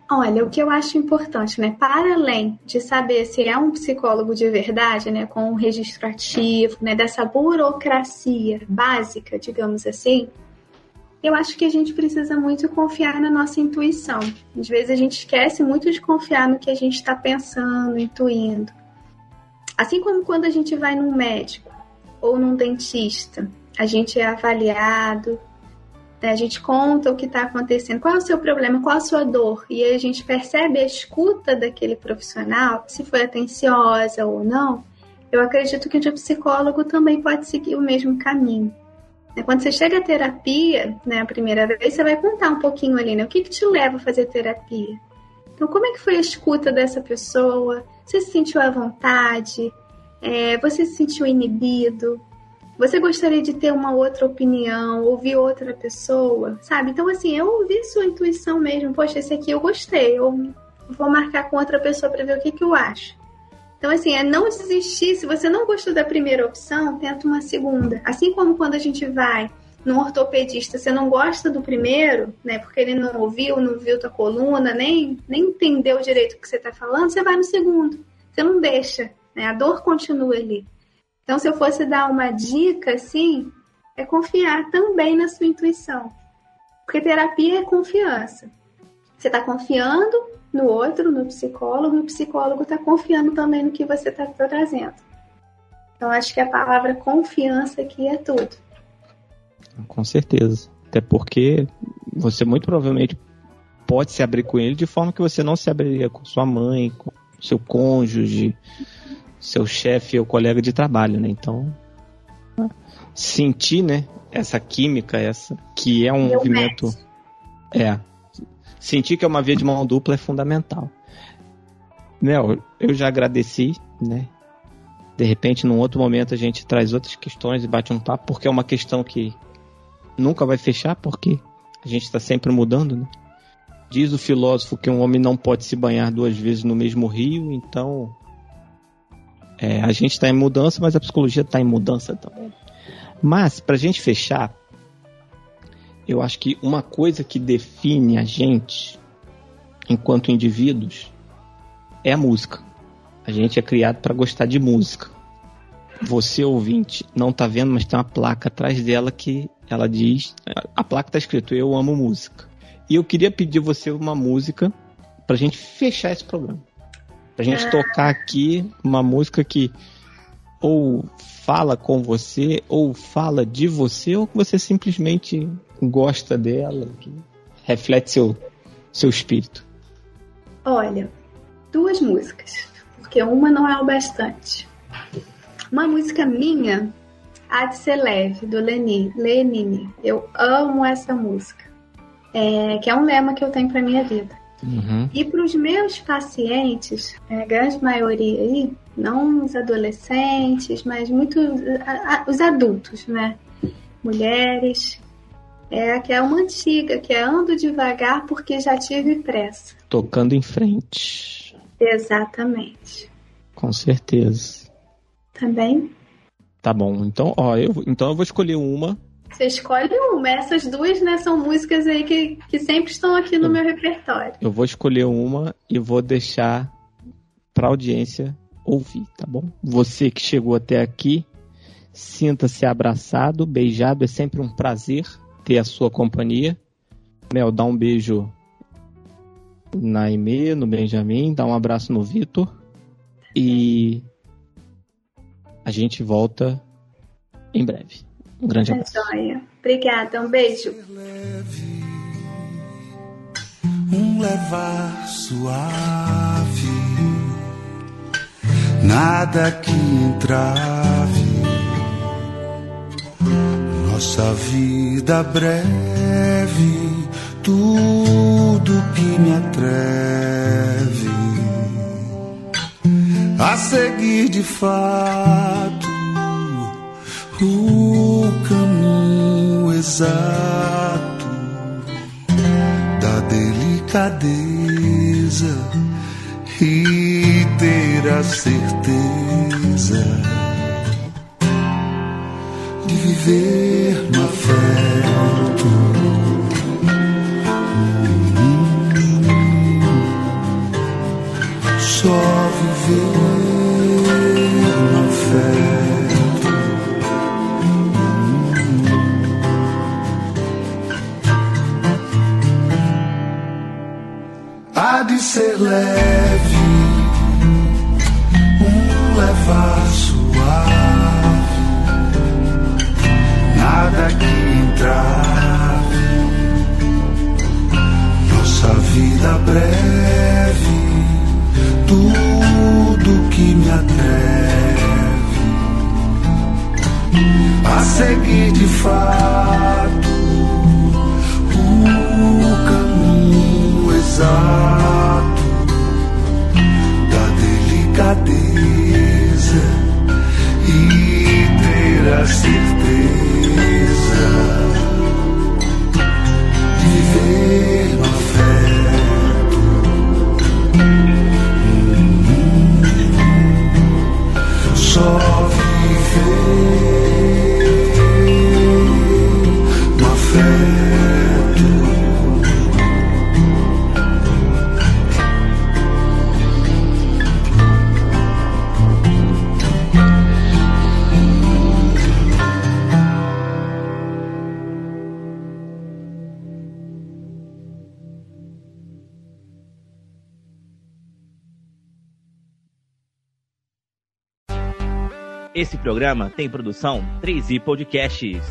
Olha, o que eu acho importante, né? Para além de saber se é um psicólogo de verdade, né, com um registro ativo, né, dessa burocracia básica, digamos assim, eu acho que a gente precisa muito confiar na nossa intuição. Às vezes a gente esquece muito de confiar no que a gente está pensando, intuindo. Assim como quando a gente vai num médico, ou num dentista. A gente é avaliado, né? a gente conta o que está acontecendo, qual é o seu problema, qual a sua dor, e aí a gente percebe a escuta daquele profissional, se foi atenciosa ou não. Eu acredito que o psicólogo também pode seguir o mesmo caminho. Né? Quando você chega à terapia, né, a primeira vez, você vai contar um pouquinho ali, né? O que, que te leva a fazer terapia? Então, como é que foi a escuta dessa pessoa? Você se sentiu à vontade? É, você se sentiu inibido? Você gostaria de ter uma outra opinião, ouvir outra pessoa, sabe? Então, assim, eu ouvi sua intuição mesmo. Poxa, esse aqui eu gostei. Eu vou marcar com outra pessoa para ver o que, que eu acho. Então, assim, é não desistir. Se você não gostou da primeira opção, tenta uma segunda. Assim como quando a gente vai no ortopedista, você não gosta do primeiro, né? Porque ele não ouviu, não viu tua coluna, nem, nem entendeu direito o que você está falando, você vai no segundo. Você não deixa, né? A dor continua ali. Então, se eu fosse dar uma dica, assim, é confiar também na sua intuição. Porque terapia é confiança. Você está confiando no outro, no psicólogo, e o psicólogo está confiando também no que você está trazendo. Então, acho que a palavra confiança aqui é tudo. Com certeza. Até porque você muito provavelmente pode se abrir com ele de forma que você não se abriria com sua mãe, com seu cônjuge, seu chefe ou colega de trabalho, né? Então, sentir, né, essa química, essa que é um Meu movimento é sentir que é uma via de mão dupla é fundamental. Mel, eu já agradeci, né? De repente, num outro momento, a gente traz outras questões e bate um papo, porque é uma questão que nunca vai fechar, porque a gente está sempre mudando, né? Diz o filósofo que um homem não pode se banhar duas vezes no mesmo rio, então é, a gente está em mudança, mas a psicologia está em mudança também. Mas, para a gente fechar, eu acho que uma coisa que define a gente, enquanto indivíduos, é a música. A gente é criado para gostar de música. Você, ouvinte, não está vendo, mas tem uma placa atrás dela que ela diz. A placa está escrito Eu amo música. E eu queria pedir você uma música para a gente fechar esse programa. Pra gente ah. tocar aqui uma música que ou fala com você, ou fala de você, ou que você simplesmente gosta dela, que reflete seu, seu espírito. Olha, duas músicas, porque uma não é o bastante. Uma música minha, Há de Ser Leve, do Lenine. Lenine. Eu amo essa música. É, que é um lema que eu tenho para minha vida. Uhum. E para os meus pacientes, é, a grande maioria aí, não os adolescentes, mas muito a, a, os adultos, né? Mulheres, é que é uma antiga, que é ando devagar porque já tive pressa. Tocando em frente. Exatamente. Com certeza. Também. Tá bom. Então, ó, eu, então eu vou escolher uma você escolhe uma. Essas duas, né, são músicas aí que, que sempre estão aqui no eu, meu repertório. Eu vou escolher uma e vou deixar pra audiência ouvir, tá bom? Você que chegou até aqui, sinta-se abraçado, beijado. É sempre um prazer ter a sua companhia. Mel, dá um beijo na Aimee, no Benjamin, dá um abraço no Vitor. E a gente volta em breve. Um grande abraço. Joia. Obrigada, um beijo. Um levar suave, nada que entrave, nossa vida breve, tudo que me atreve a seguir de fato o caminho exato da delicadeza e ter a certeza de viver afeto. Só leve, um levar suave, nada que entrave, nossa vida breve, tudo que me atreve a seguir de fato o caminho exato. Ter a certeza programa tem produção 3i Podcasts.